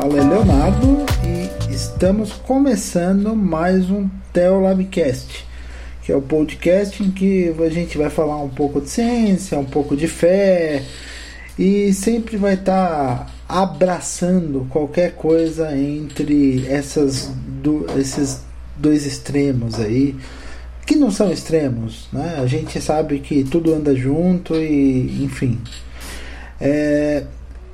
fala é Leonardo e estamos começando mais um Teolabcast, que é o podcast em que a gente vai falar um pouco de ciência, um pouco de fé e sempre vai estar tá abraçando qualquer coisa entre essas do, esses dois extremos aí que não são extremos, né? A gente sabe que tudo anda junto e, enfim. É,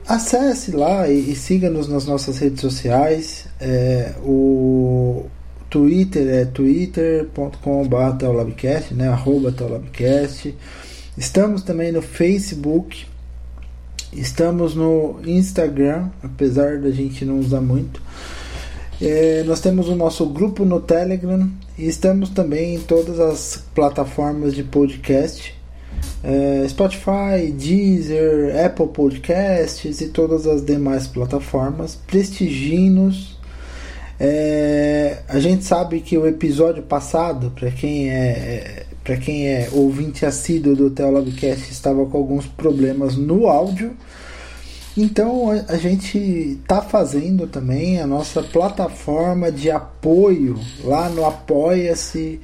acesse lá e, e siga-nos nas nossas redes sociais. É, o Twitter é twitter.com.br teolabcast, né? Arroba teolabcast. Estamos também no Facebook. Estamos no Instagram, apesar da gente não usar muito. É, nós temos o nosso grupo no Telegram e estamos também em todas as plataformas de podcast: é, Spotify, Deezer, Apple Podcasts e todas as demais plataformas. Prestigiem-nos. É, a gente sabe que o episódio passado, para quem é, é para quem é ouvinte assíduo do Teolabcast, estava com alguns problemas no áudio. Então a, gente está fazendo também a nossa plataforma de apoio lá no apoia-se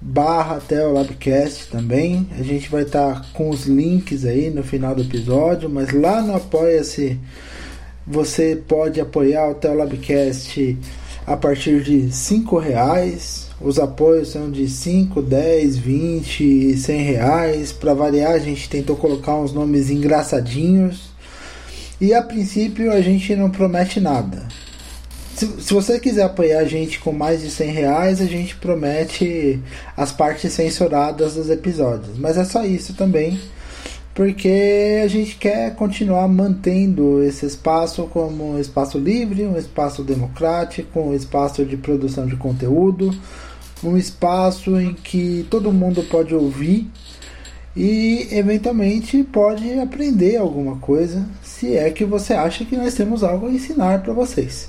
barra até o Labcast também. A gente vai estar tá com os links aí no final do episódio, mas lá no apoia-se você pode apoiar o Teolabcast a partir de cinco reais. Os apoios são de 5, 10, 20 100 reais. Para variar, a gente tentou colocar uns nomes engraçadinhos e a princípio a gente não promete nada. Se, se você quiser apoiar a gente com mais de 100 reais, a gente promete as partes censuradas dos episódios. Mas é só isso também, porque a gente quer continuar mantendo esse espaço como um espaço livre, um espaço democrático, um espaço de produção de conteúdo, um espaço em que todo mundo pode ouvir e eventualmente pode aprender alguma coisa, se é que você acha que nós temos algo a ensinar para vocês.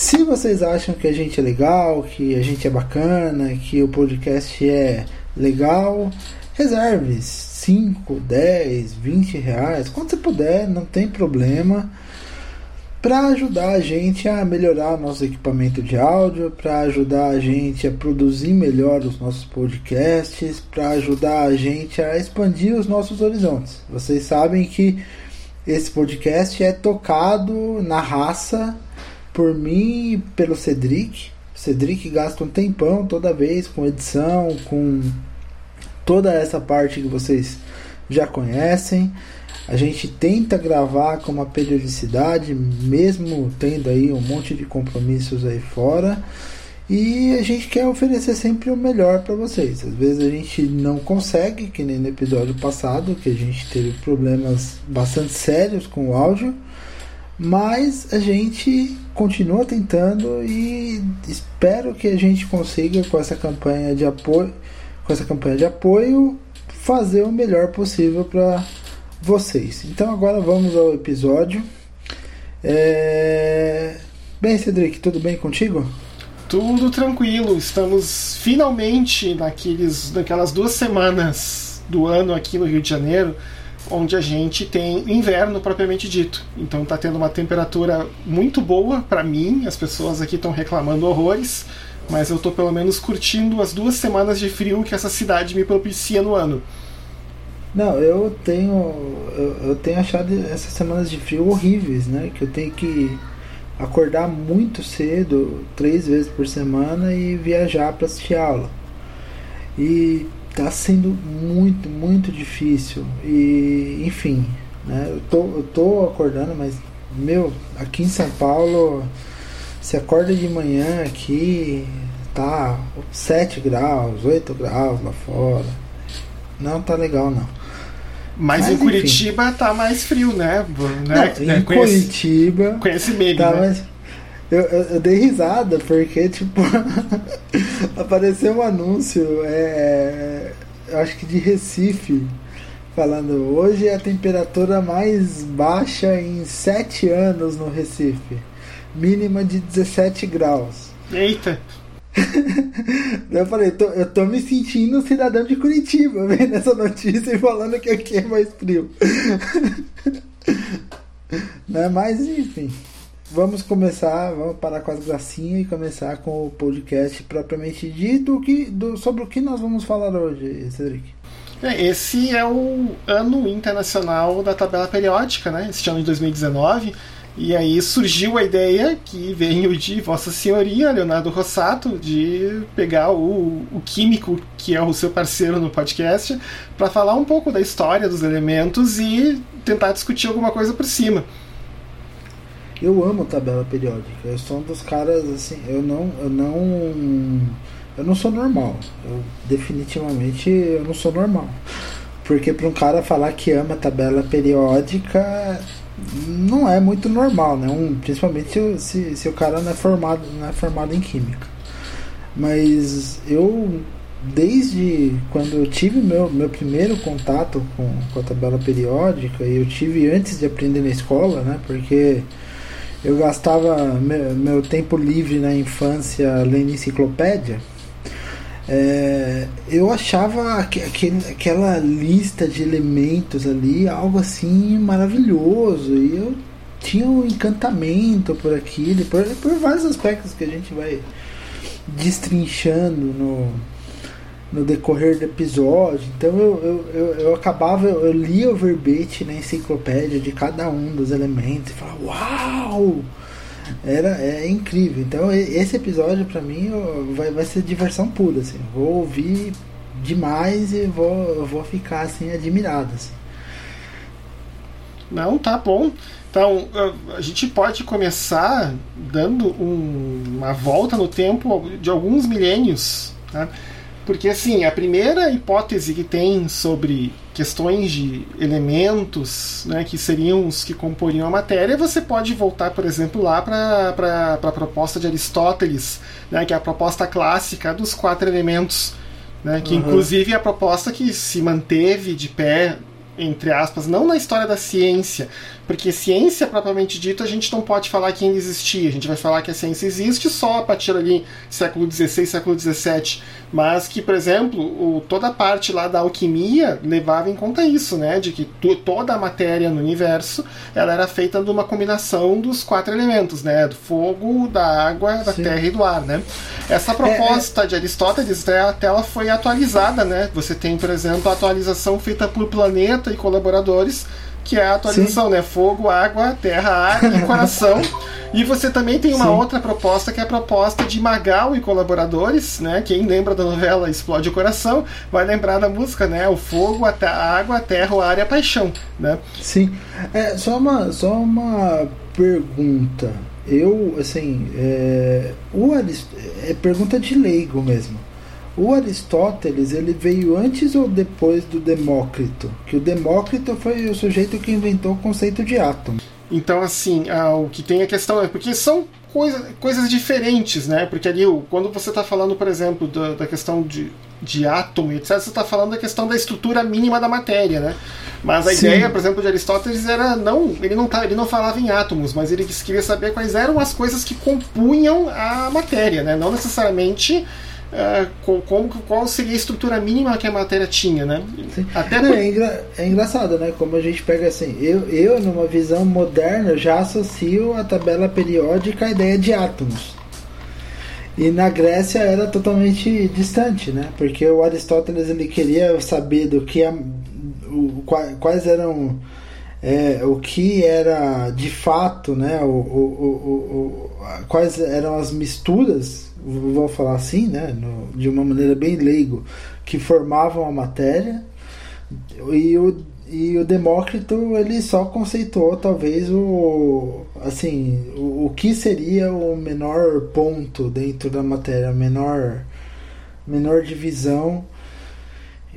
Se vocês acham que a gente é legal, que a gente é bacana, que o podcast é legal, reserve 5, 10, 20 reais, quanto você puder, não tem problema para ajudar a gente a melhorar nosso equipamento de áudio, para ajudar a gente a produzir melhor os nossos podcasts, para ajudar a gente a expandir os nossos horizontes. Vocês sabem que esse podcast é tocado na raça por mim e pelo Cedric. Cedric gasta um tempão toda vez com edição, com toda essa parte que vocês já conhecem. A gente tenta gravar com uma periodicidade, mesmo tendo aí um monte de compromissos aí fora. E a gente quer oferecer sempre o melhor para vocês. Às vezes a gente não consegue, que nem no episódio passado, que a gente teve problemas bastante sérios com o áudio, mas a gente continua tentando e espero que a gente consiga com essa campanha de apoio, com essa campanha de apoio, fazer o melhor possível para vocês. Então agora vamos ao episódio. É... Bem, Cedric, tudo bem contigo? Tudo tranquilo. Estamos finalmente naqueles, naquelas duas semanas do ano aqui no Rio de Janeiro, onde a gente tem inverno propriamente dito. Então está tendo uma temperatura muito boa para mim. As pessoas aqui estão reclamando horrores, mas eu estou pelo menos curtindo as duas semanas de frio que essa cidade me propicia no ano. Não, eu tenho eu, eu, tenho achado essas semanas de frio horríveis, né? Que eu tenho que acordar muito cedo, três vezes por semana e viajar para assistir aula. E tá sendo muito, muito difícil. E enfim, né? Eu tô, eu tô acordando, mas meu, aqui em São Paulo, se acorda de manhã aqui, tá 7 graus, 8 graus lá fora. Não tá legal não. Mas, Mas em Curitiba enfim. tá mais frio, né? né? Não, em conhece, Curitiba. Conhece meme, tá né? mais... Eu, eu, eu, dei risada porque, tipo, apareceu um anúncio, é, acho que de Recife, falando hoje é a temperatura mais baixa em 7 anos no Recife, mínima de 17 graus. Eita! eu falei, tô, eu tô me sentindo cidadão de Curitiba vendo essa notícia e falando que aqui é mais frio. né? Mas enfim. Vamos começar, vamos parar com as gracinhas e começar com o podcast propriamente dito que, do, sobre o que nós vamos falar hoje, Cedric. É, esse é o ano internacional da tabela periódica, né? Este ano de 2019. E aí surgiu a ideia, que veio de Vossa Senhoria, Leonardo Rossato, de pegar o, o químico, que é o seu parceiro no podcast, para falar um pouco da história dos elementos e tentar discutir alguma coisa por cima. Eu amo tabela periódica. Eu sou um dos caras assim, eu não, eu não, eu não sou normal. Eu definitivamente eu não sou normal. Porque para um cara falar que ama tabela periódica não é muito normal, né? Um, principalmente se, se, o cara não é formado, não é formado em química. Mas eu desde quando eu tive meu, meu primeiro contato com, com a tabela periódica, e eu tive antes de aprender na escola, né? Porque eu gastava meu, meu tempo livre na infância lendo enciclopédia. É, eu achava que, aquela lista de elementos ali algo assim maravilhoso e eu tinha um encantamento por aquilo, por, por vários aspectos que a gente vai destrinchando no, no decorrer do episódio. Então eu, eu, eu, eu, acabava, eu lia o verbete na enciclopédia de cada um dos elementos e falava, uau! Era é incrível. Então esse episódio para mim vai, vai ser diversão pura, assim. Vou ouvir demais e vou, vou ficar assim admirado. Assim. Não, tá bom. Então, a gente pode começar dando um, uma volta no tempo de alguns milênios. Né? Porque, assim, a primeira hipótese que tem sobre questões de elementos, né, que seriam os que comporiam a matéria, você pode voltar, por exemplo, lá para a proposta de Aristóteles, né, que é a proposta clássica dos quatro elementos. Né, que, uhum. inclusive, é a proposta que se manteve de pé entre aspas, não na história da ciência, porque ciência propriamente dita a gente não pode falar que ainda existia, a gente vai falar que a ciência existe só a partir ali século XVI, século XVII, mas que, por exemplo, o, toda a parte lá da alquimia levava em conta isso, né, de que toda a matéria no universo ela era feita de uma combinação dos quatro elementos, né, do fogo, da água, da Sim. terra e do ar, né. Essa proposta é, é... de Aristóteles até ela foi atualizada, né, você tem, por exemplo, a atualização feita por planeta e colaboradores que é a atualização, Sim. né? Fogo, água, terra, ar e coração. e você também tem uma Sim. outra proposta que é a proposta de Magal e colaboradores, né? Quem lembra da novela Explode o Coração vai lembrar da música, né? O fogo, a, a água, a terra, o ar e a paixão, né? Sim. É, só uma, só uma pergunta. Eu, assim, é, o Arist... é pergunta de leigo mesmo. O Aristóteles ele veio antes ou depois do Demócrito? Que o Demócrito foi o sujeito que inventou o conceito de átomo. Então, assim, ah, o que tem a questão é porque são coisa, coisas diferentes, né? Porque ali, quando você está falando, por exemplo, da, da questão de, de átomo, etc., você está falando da questão da estrutura mínima da matéria, né? Mas a Sim. ideia, por exemplo, de Aristóteles era não, ele não tá, ele não falava em átomos, mas ele queria saber quais eram as coisas que compunham a matéria, né? Não necessariamente é, como, qual seria a estrutura mínima que a matéria tinha, né? Até Não, por... é, engra, é, engraçado, né? Como a gente pega assim, eu, eu numa visão moderna já associo a tabela periódica à ideia de átomos. E na Grécia era totalmente distante, né? Porque o Aristóteles ele queria saber do que a, o, quais eram é, o que era de fato, né? O, o, o, quais eram as misturas vou falar assim, né, no, de uma maneira bem leigo, que formavam a matéria, e o, e o Demócrito ele só conceitou talvez o assim o, o que seria o menor ponto dentro da matéria, a menor menor divisão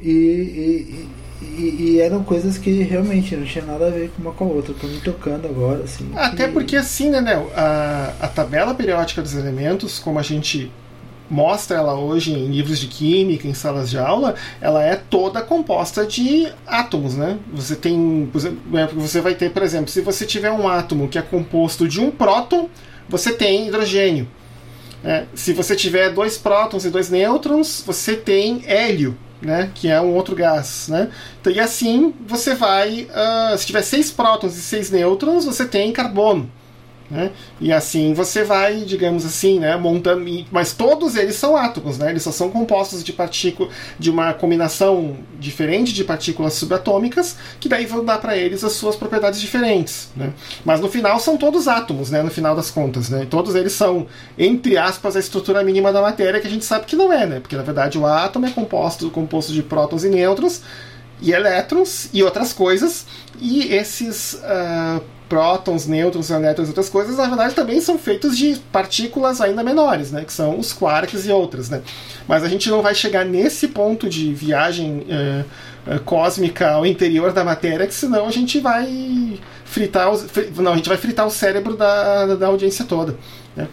e, e, e, e, eram coisas que realmente não tinha nada a ver uma com a outra. Tô me tocando agora, assim. Até que... porque assim, né, Nel? A, a tabela periódica dos elementos, como a gente mostra ela hoje em livros de química, em salas de aula, ela é toda composta de átomos, né? Você tem, é, você vai ter, por exemplo, se você tiver um átomo que é composto de um próton, você tem hidrogênio. É, se você tiver dois prótons e dois nêutrons, você tem hélio né, que é um outro gás, né? Então, e assim você vai, uh, se tiver seis prótons e seis nêutrons, você tem carbono, Né? E assim você vai, digamos assim, né, montando. Mas todos eles são átomos, né? eles só são compostos de partículas, de uma combinação diferente de partículas subatômicas, que daí vão dar para eles as suas propriedades diferentes. Né? Mas no final são todos átomos, né? no final das contas. Né? Todos eles são, entre aspas, a estrutura mínima da matéria, que a gente sabe que não é, né? porque na verdade o átomo é composto, composto de prótons e nêutrons e elétrons e outras coisas, e esses. Uh, prótons, nêutrons, elétrons e outras coisas, na verdade também são feitos de partículas ainda menores, né, que são os quarks e outras. Né. Mas a gente não vai chegar nesse ponto de viagem é, cósmica ao interior da matéria, que senão a gente vai fritar, os, não, a gente vai fritar o cérebro da, da audiência toda. Né.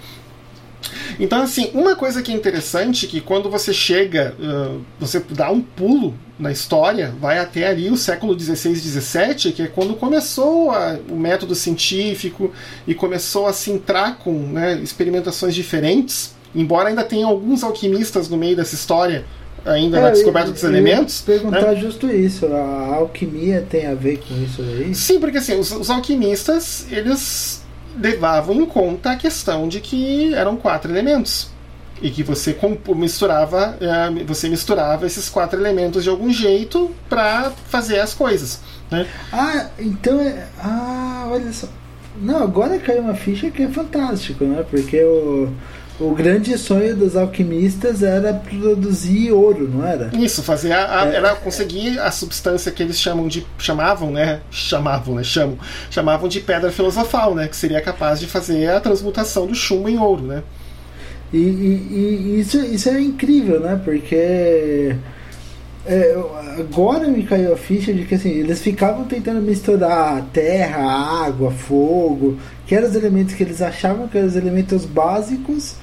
Então, assim, uma coisa que é interessante que quando você chega, uh, você dá um pulo na história, vai até ali o século XVI, XVII, que é quando começou a, o método científico e começou a se entrar com né, experimentações diferentes, embora ainda tenha alguns alquimistas no meio dessa história, ainda é, na descoberta dos elementos. perguntar né? justo isso, a alquimia tem a ver com isso aí? Sim, porque assim, os, os alquimistas, eles levavam em conta a questão de que eram quatro elementos. E que você misturava é, você misturava esses quatro elementos de algum jeito para fazer as coisas né? ah então é ah olha só. Não agora caiu uma ficha que é fantástico né? Porque o o grande sonho dos alquimistas era produzir ouro, não era? Isso, fazer a, a, é, era conseguir a substância que eles chamam de chamavam, né? Chamavam, né? Chamam, chamavam de pedra filosofal, né? Que seria capaz de fazer a transmutação do chumbo em ouro, né? E, e, e isso, isso é incrível, né? Porque é, agora me caiu a ficha de que assim, eles ficavam tentando misturar terra, água, fogo, que eram os elementos que eles achavam que eram os elementos básicos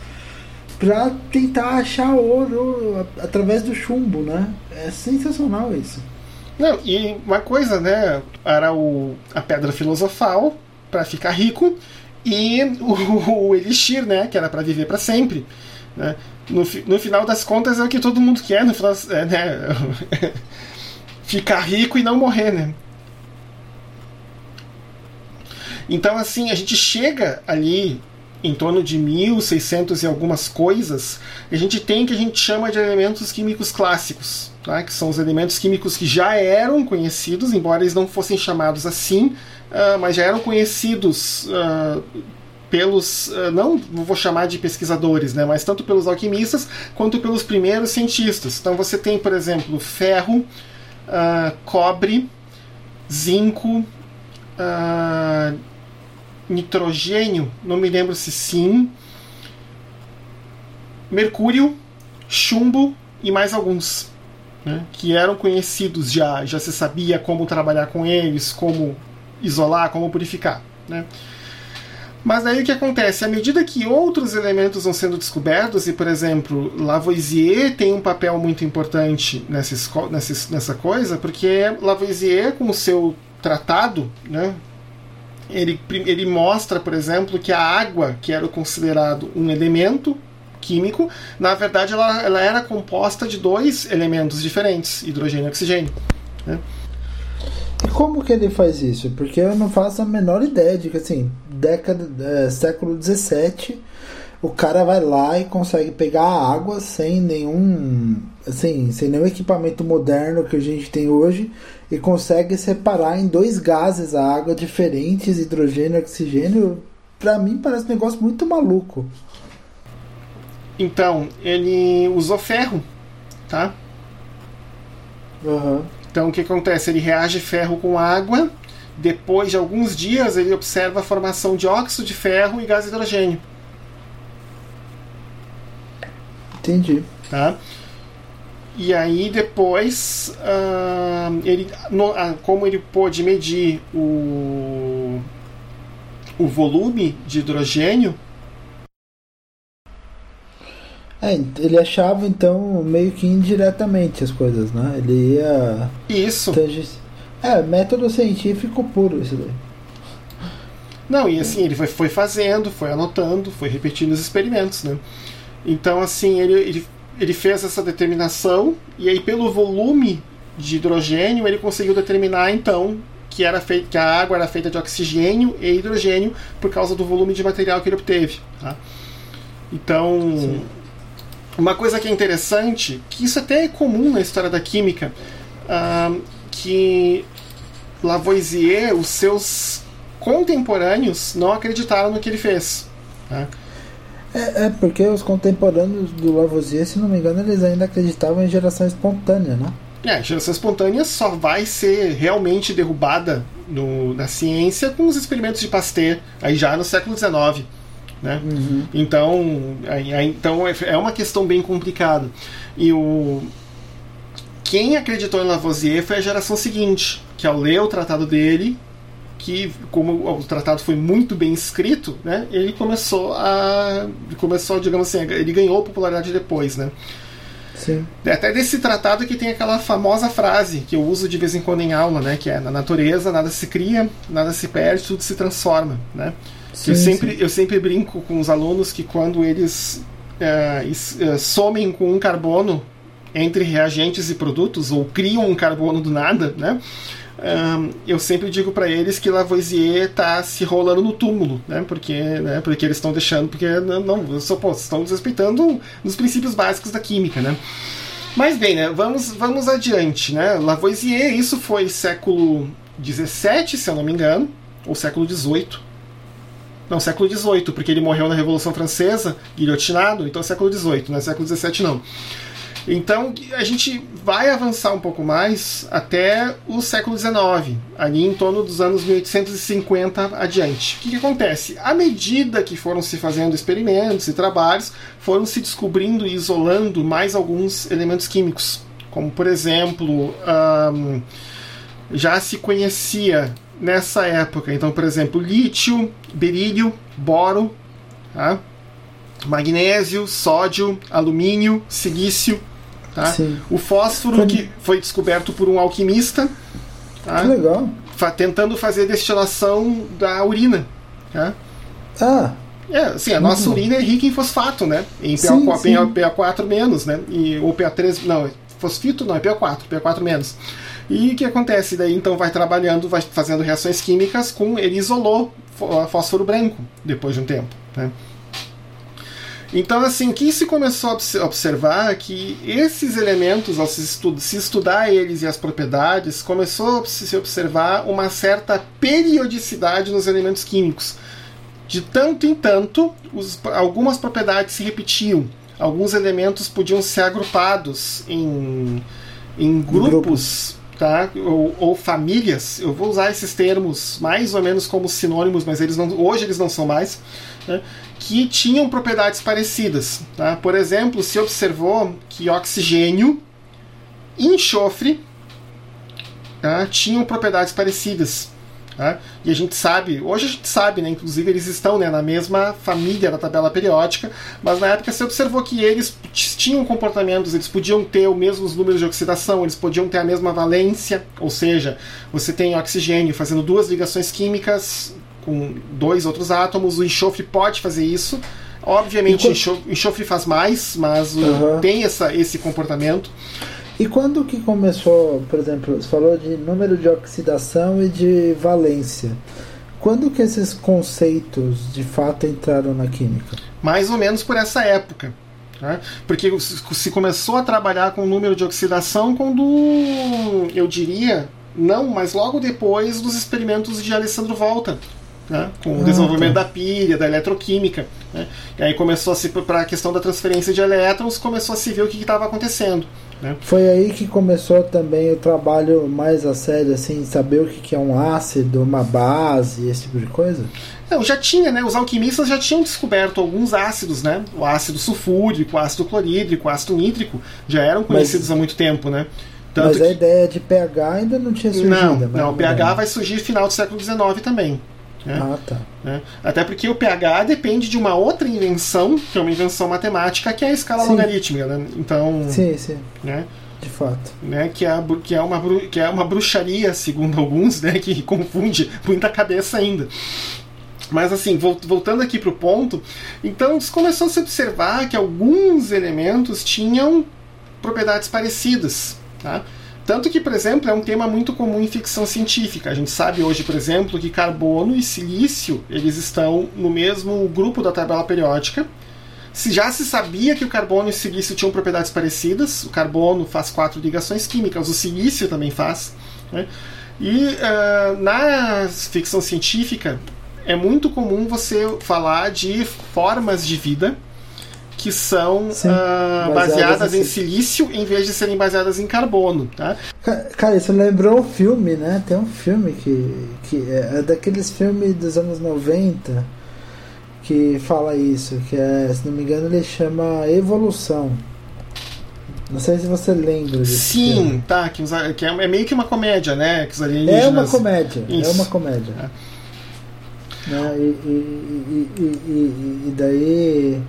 para tentar achar ouro através do chumbo, né? É sensacional isso. Não, e uma coisa, né? Era o, a pedra filosofal para ficar rico e o, o, elixir, né? Que era para viver para sempre. Né? No, no final das contas é o que todo mundo quer, no final, é, né? ficar rico e não morrer, né? Então, assim, a gente chega ali em torno de 1600 e algumas coisas, a gente tem que a gente chama de elementos químicos clássicos, tá? que são os elementos químicos que já eram conhecidos, embora eles não fossem chamados assim, uh, mas já eram conhecidos uh, pelos, uh, não vou chamar de pesquisadores, né, mas tanto pelos alquimistas quanto pelos primeiros cientistas. Então você tem, por exemplo, ferro, cobre, zinco, nitrogênio, não me lembro se sim, mercúrio, chumbo e mais alguns. Né, que eram conhecidos já, já se sabia como trabalhar com eles, como isolar, como purificar. Né. Mas aí o que acontece? À medida que outros elementos vão sendo descobertos, e por exemplo, Lavoisier tem um papel muito importante nessa, nessa, nessa coisa, porque Lavoisier, com o seu tratado, né, ele, ele mostra, por exemplo, que a água, que era considerado um elemento químico, na verdade ela, ela era composta de dois elementos diferentes, hidrogênio e oxigênio. Né? E como que ele faz isso? Porque eu não faço a menor ideia de que, assim, década, é, século XVII, o cara vai lá e consegue pegar a água sem nenhum, assim, sem nenhum equipamento moderno que a gente tem hoje e consegue separar em dois gases a água diferentes, hidrogênio e oxigênio. Pra mim parece um negócio muito maluco. Então, ele usou ferro, tá? Uhum. Então, o que acontece? Ele reage ferro com água. Depois de alguns dias, ele observa a formação de óxido de ferro e gás hidrogênio. Entendi. Tá? E aí depois, uh, ele, no, uh, como ele pôde medir o, o volume de hidrogênio. É, ele achava então meio que indiretamente as coisas, né? Ele ia. Isso. É, método científico puro isso daí. Não, e assim, ele foi, foi fazendo, foi anotando, foi repetindo os experimentos, né? Então, assim, ele, ele ele fez essa determinação e aí pelo volume de hidrogênio ele conseguiu determinar então que, era feito, que a água era feita de oxigênio e hidrogênio por causa do volume de material que ele obteve. Tá? Então, Sim. uma coisa que é interessante, que isso até é comum na história da química, uh, que Lavoisier, os seus contemporâneos, não acreditaram no que ele fez. Tá? É, é, porque os contemporâneos do Lavoisier, se não me engano, eles ainda acreditavam em geração espontânea, né? É, geração espontânea só vai ser realmente derrubada no, na ciência com os experimentos de Pasteur, aí já no século XIX. Né? Uhum. Então, então é, é uma questão bem complicada. E o quem acreditou em Lavoisier foi a geração seguinte, que ao ler o tratado dele, que como o tratado foi muito bem escrito, né, ele começou a começou, digamos assim, ele ganhou popularidade depois, né? Sim. É até desse tratado que tem aquela famosa frase que eu uso de vez em quando em aula, né, que é na natureza nada se cria, nada se perde, tudo se transforma, né? Sim, eu sempre sim. eu sempre brinco com os alunos que quando eles é, somem com um carbono entre reagentes e produtos ou criam um carbono do nada, né? Um, eu sempre digo para eles que Lavoisier está se rolando no túmulo, né? Porque, né? Porque eles estão deixando, porque não, não só, pô, estão desrespeitando os princípios básicos da química, né? Mas bem, né? Vamos, vamos adiante, né? Lavoisier, isso foi século 17, se eu não me engano, ou século 18. Não, século 18, porque ele morreu na Revolução Francesa, guilhotinado, então século 18, não é século 17 não. Então a gente vai avançar um pouco mais até o século XIX, ali em torno dos anos 1850 adiante. O que, que acontece? À medida que foram se fazendo experimentos e trabalhos, foram se descobrindo e isolando mais alguns elementos químicos, como por exemplo, já se conhecia nessa época, então por exemplo, lítio, berílio, boro, tá? magnésio, sódio, alumínio, silício, Tá? O fósforo que foi descoberto por um alquimista. Tá? Que legal. Tentando fazer destilação da urina. Tá? Ah. É, assim, a nossa uhum. urina é rica em fosfato, né? Em PA, sim, PA4 menos, né? E, ou PA3, não, fosfito não, é PA4, PA4 menos. E o que acontece? Daí então vai trabalhando, vai fazendo reações químicas com. Ele isolou fósforo branco depois de um tempo. Né? Então, assim, o que se começou a observar é que esses elementos, ao se, estu se estudar eles e as propriedades, começou a se observar uma certa periodicidade nos elementos químicos. De tanto em tanto, os, algumas propriedades se repetiam, alguns elementos podiam ser agrupados em, em grupos. Tá? Ou, ou, famílias, eu vou usar esses termos mais ou menos como sinônimos, mas eles não, hoje eles não são mais. Né? Que tinham propriedades parecidas. Tá? Por exemplo, se observou que oxigênio e enxofre tá? tinham propriedades parecidas. Tá? E a gente sabe, hoje a gente sabe, né, inclusive eles estão né, na mesma família da tabela periódica, mas na época se observou que eles tinham comportamentos, eles podiam ter os mesmos números de oxidação, eles podiam ter a mesma valência, ou seja, você tem oxigênio fazendo duas ligações químicas com dois outros átomos. O enxofre pode fazer isso. Obviamente, o enxofre faz mais, mas uhum. tem essa, esse comportamento. E quando que começou, por exemplo, você falou de número de oxidação e de valência. Quando que esses conceitos de fato entraram na química? Mais ou menos por essa época. Né? Porque se começou a trabalhar com o número de oxidação quando, eu diria, não, mas logo depois dos experimentos de Alessandro Volta, né, com o desenvolvimento tá. da pilha, da eletroquímica. Né, e aí começou a se para a questão da transferência de elétrons, começou a se ver o que estava acontecendo. Né. Foi aí que começou também o trabalho mais a sério, assim, saber o que é um ácido, uma base, esse tipo de coisa? Não, já tinha, né? Os alquimistas já tinham descoberto alguns ácidos, né? O ácido sulfúrico, o ácido clorídrico, o ácido nítrico, já eram conhecidos Mas... há muito tempo, né? Tanto Mas a que... ideia de pH ainda não tinha surgido. Não, não o pH vai surgir no final do século XIX também. Né? Ah, tá. Né? Até porque o pH depende de uma outra invenção, que é uma invenção matemática, que é a escala sim. logarítmica. Né? Então, sim, sim. Né? De fato. Né? Que, é, que, é uma, que é uma bruxaria, segundo alguns, né? que confunde muita cabeça ainda. Mas assim, voltando aqui para o ponto, então começou a se observar que alguns elementos tinham propriedades parecidas. Tá? Tanto que, por exemplo, é um tema muito comum em ficção científica. A gente sabe hoje, por exemplo, que carbono e silício eles estão no mesmo grupo da tabela periódica. Se já se sabia que o carbono e o silício tinham propriedades parecidas, o carbono faz quatro ligações químicas, o silício também faz. Né? E uh, na ficção científica é muito comum você falar de formas de vida que são Sim, uh, baseadas, baseadas em silício em vez de serem baseadas em carbono. Tá? Cara, isso lembrou um filme, né? Tem um filme que, que é, é daqueles filmes dos anos 90 que fala isso, que é, se não me engano, ele chama Evolução. Não sei se você lembra disso. Sim, filme. tá. Que, que é, é, meio que uma comédia, né? Que os alienígenas... É uma comédia. É isso. É uma comédia. É. Né? E, e, e, e, daí.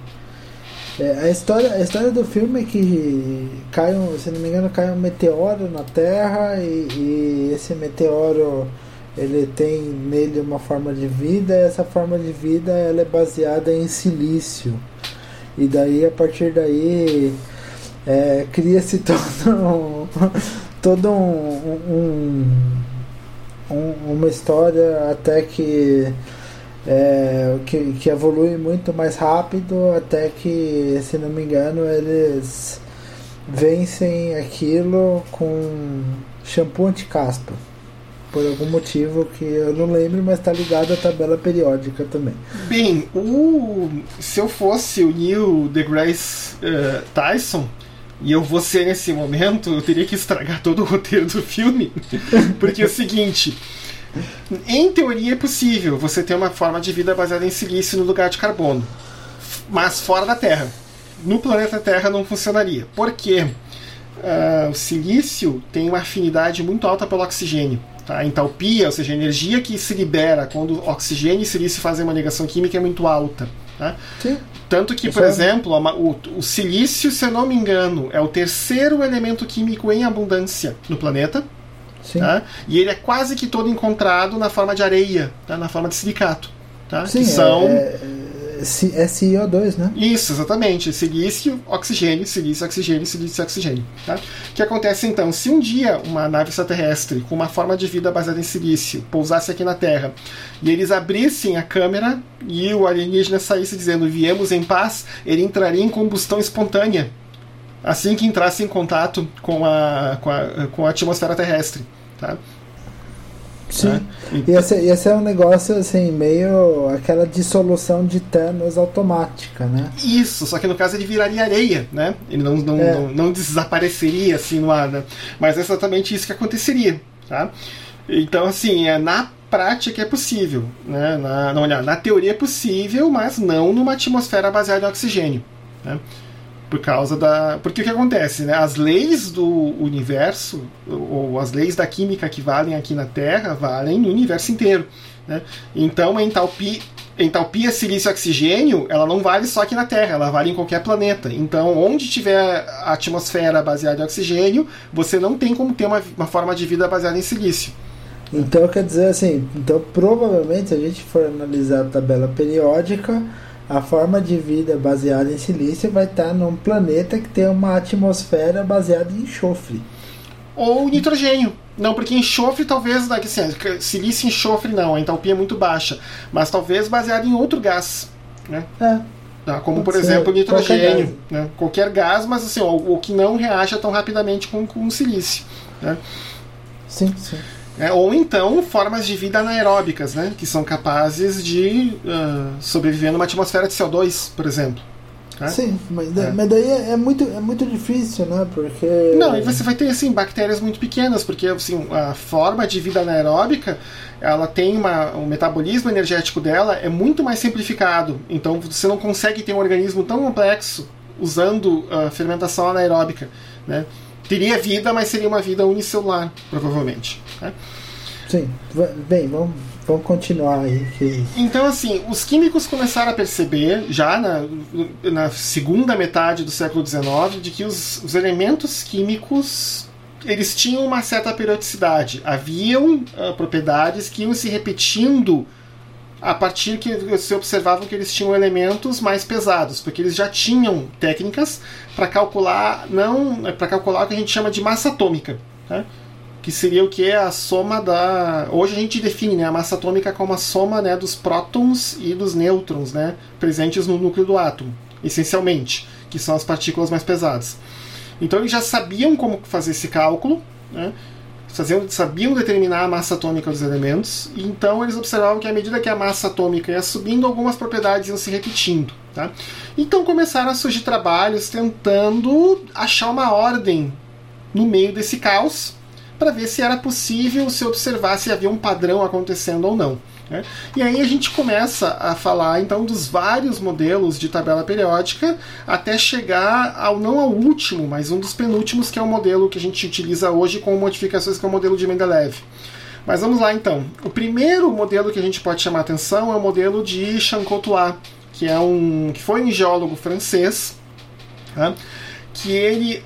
É, a, história, a história do filme é que cai um, se não me engano, cai um meteoro na Terra e, e esse meteoro ele tem nele uma forma de vida e essa forma de vida ela é baseada em silício. E daí a partir daí é, cria-se todo um, todo um, um, um, uma história até que é, que, que evolui muito mais rápido até que, se não me engano, eles vencem aquilo com shampoo anti-caspa. Por algum motivo que eu não lembro, mas está ligado à tabela periódica também. Bem, o, se eu fosse o Neil deGrasse uh, Tyson, e eu vou ser nesse momento, eu teria que estragar todo o roteiro do filme. Porque é o seguinte. Em teoria é possível você ter uma forma de vida baseada em silício no lugar de carbono, mas fora da Terra. No planeta Terra não funcionaria. Por quê? Uh, o silício tem uma afinidade muito alta pelo oxigênio. Tá? A entalpia, ou seja, a energia que se libera quando oxigênio e silício fazem uma ligação química é muito alta. Tá? Tanto que, por exemplo, o, o silício, se eu não me engano, é o terceiro elemento químico em abundância no planeta. Tá? E ele é quase que todo encontrado na forma de areia, tá? na forma de silicato. Tá? Sim, que são... é, é, é CO2, né? Isso, exatamente. Silício, oxigênio, silício, oxigênio, silício, oxigênio. Tá? O que acontece então? Se um dia uma nave extraterrestre com uma forma de vida baseada em silício pousasse aqui na Terra e eles abrissem a câmera e o alienígena saísse dizendo viemos em paz, ele entraria em combustão espontânea assim que entrasse em contato com a, com a, com a atmosfera terrestre. Tá? Sim. Né? Então... Ia, ser, ia ser um negócio assim, meio aquela dissolução de Thanos automática, né? Isso, só que no caso ele viraria areia, né? Ele não, não, é. não, não, desapareceria assim no ar, né? Mas é exatamente isso que aconteceria, tá? Então, assim, é, na prática é possível, né? Na, não, na teoria é possível, mas não numa atmosfera baseada em oxigênio, né? Por causa da porque o que acontece né? As leis do universo ou as leis da química que valem aqui na Terra valem no universo inteiro né? então a entalpia entalpia silício oxigênio ela não vale só aqui na Terra ela vale em qualquer planeta. Então onde tiver a atmosfera baseada em oxigênio você não tem como ter uma, uma forma de vida baseada em silício. Então quer dizer assim então provavelmente se a gente for analisar a tabela periódica a forma de vida baseada em silício vai estar num planeta que tem uma atmosfera baseada em enxofre. Ou nitrogênio. Não, porque enxofre talvez, assim, silício e enxofre não, a entalpia é muito baixa. Mas talvez baseado em outro gás. Né? É. Tá? Como, por exemplo, nitrogênio. Qualquer gás. Né? qualquer gás, mas assim, o, que não reaja tão rapidamente com, com o silício. Né? Sim, sim. É, ou então formas de vida anaeróbicas, né, que são capazes de uh, sobreviver numa atmosfera de CO2, por exemplo. Né? Sim, mas, é. mas daí é, é, muito, é muito difícil, né? Porque. Não, e você vai ter assim, bactérias muito pequenas, porque assim, a forma de vida anaeróbica ela tem uma, o metabolismo energético dela é muito mais simplificado. Então você não consegue ter um organismo tão complexo usando a fermentação anaeróbica. Né? Teria vida, mas seria uma vida unicelular, provavelmente. Né? Sim, bem, vamos, vamos continuar aí. Que... Então, assim, os químicos começaram a perceber, já na, na segunda metade do século XIX, de que os, os elementos químicos eles tinham uma certa periodicidade. Haviam uh, propriedades que iam se repetindo a partir que se observavam que eles tinham elementos mais pesados, porque eles já tinham técnicas para calcular não para calcular o que a gente chama de massa atômica. né? que seria o que é a soma da. Hoje a gente define né, a massa atômica como a soma né, dos prótons e dos nêutrons né, presentes no núcleo do átomo, essencialmente, que são as partículas mais pesadas. Então eles já sabiam como fazer esse cálculo, né, faziam, sabiam determinar a massa atômica dos elementos, e então eles observavam que à medida que a massa atômica ia subindo, algumas propriedades iam se repetindo. Tá? Então começaram a surgir trabalhos tentando achar uma ordem no meio desse caos para ver se era possível se observar se havia um padrão acontecendo ou não. Né? E aí a gente começa a falar então dos vários modelos de tabela periódica até chegar ao não ao último, mas um dos penúltimos que é o modelo que a gente utiliza hoje com modificações que é o modelo de Mendeleev. Mas vamos lá então. O primeiro modelo que a gente pode chamar atenção é o modelo de Chancotois, que é um que foi um geólogo francês, né? que ele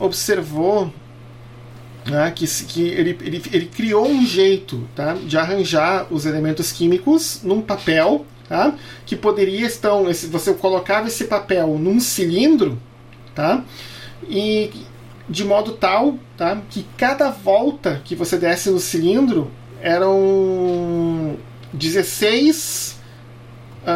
observou né, que, que ele, ele, ele, criou um jeito tá, de arranjar os elementos químicos num papel tá, que poderia então esse, você colocava esse papel num cilindro tá, e de modo tal tá, que cada volta que você desse no cilindro eram 16 uh,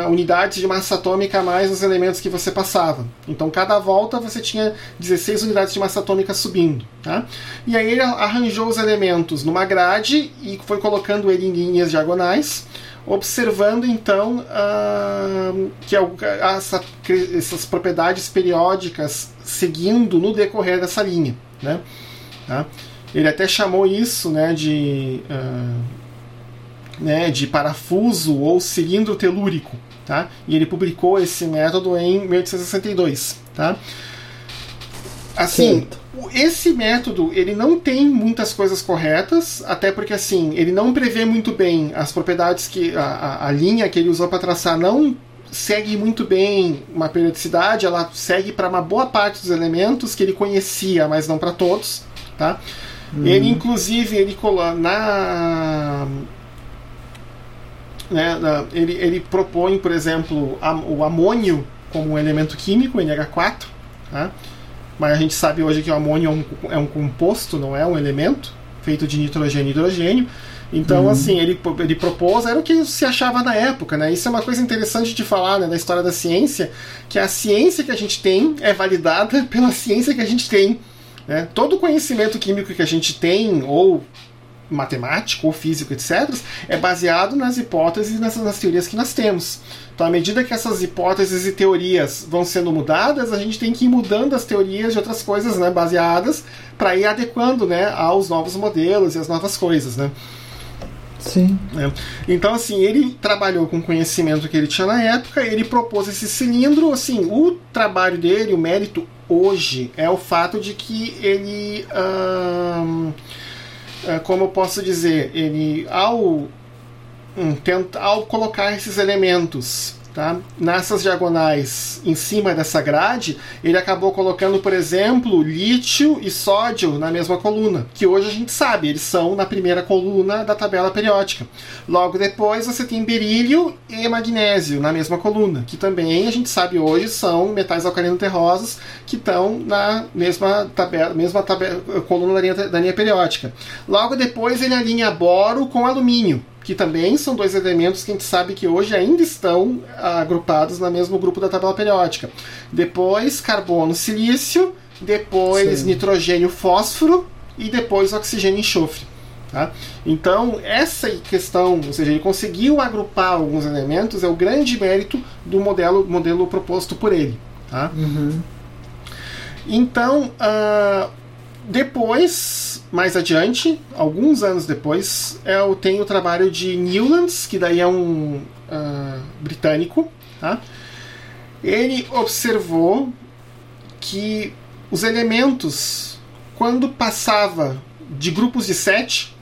unidades de massa atômica mais os elementos que você passava. Então, cada volta você tinha 16 unidades de massa atômica subindo. Tá? E aí ele arranjou os elementos numa grade e foi colocando ele em linhas diagonais, observando então uh, que essa, essas propriedades periódicas seguindo no decorrer dessa linha. Né? Tá? Ele até chamou isso né, de. Uh, né, de parafuso ou cilindro telúrico. Tá? E ele publicou esse método em 1862. Tá? Assim, esse método ele não tem muitas coisas corretas, até porque assim ele não prevê muito bem as propriedades que a, a, a linha que ele usou para traçar não segue muito bem uma periodicidade, ela segue para uma boa parte dos elementos que ele conhecia, mas não para todos, tá? Hum. Ele inclusive ele na né, ele, ele propõe, por exemplo, o amônio como um elemento químico, NH4, tá? mas a gente sabe hoje que o amônio é um, é um composto, não é um elemento, feito de nitrogênio e hidrogênio. Então, uhum. assim, ele, ele propôs, era o que se achava na época, né? Isso é uma coisa interessante de falar, né, da história da ciência, que a ciência que a gente tem é validada pela ciência que a gente tem. Né? Todo conhecimento químico que a gente tem, ou matemático ou físico, etc., é baseado nas hipóteses e nessas nas teorias que nós temos. Então, à medida que essas hipóteses e teorias vão sendo mudadas, a gente tem que ir mudando as teorias de outras coisas né, baseadas para ir adequando né, aos novos modelos e às novas coisas. Né? Sim. É. Então, assim, ele trabalhou com o conhecimento que ele tinha na época, ele propôs esse cilindro. Assim, o trabalho dele, o mérito hoje, é o fato de que ele. Hum, como eu posso dizer, ele ao, um, tenta, ao colocar esses elementos Tá? Nessas diagonais em cima dessa grade, ele acabou colocando, por exemplo, lítio e sódio na mesma coluna, que hoje a gente sabe, eles são na primeira coluna da tabela periódica. Logo depois você tem berílio e magnésio na mesma coluna, que também a gente sabe hoje são metais alcalino terrosos que estão na mesma tabela, mesma tabela, coluna da linha, da linha periódica. Logo depois ele alinha boro com alumínio que também são dois elementos que a gente sabe que hoje ainda estão agrupados no mesmo grupo da tabela periódica. Depois carbono, silício, depois Sim. nitrogênio, fósforo e depois oxigênio e enxofre. Tá? Então, essa questão, ou seja, ele conseguiu agrupar alguns elementos, é o grande mérito do modelo, modelo proposto por ele. Tá? Uhum. Então, uh, depois, mais adiante, alguns anos depois, eu tenho o trabalho de Newlands, que daí é um uh, britânico. Tá? Ele observou que os elementos, quando passava de grupos de 7,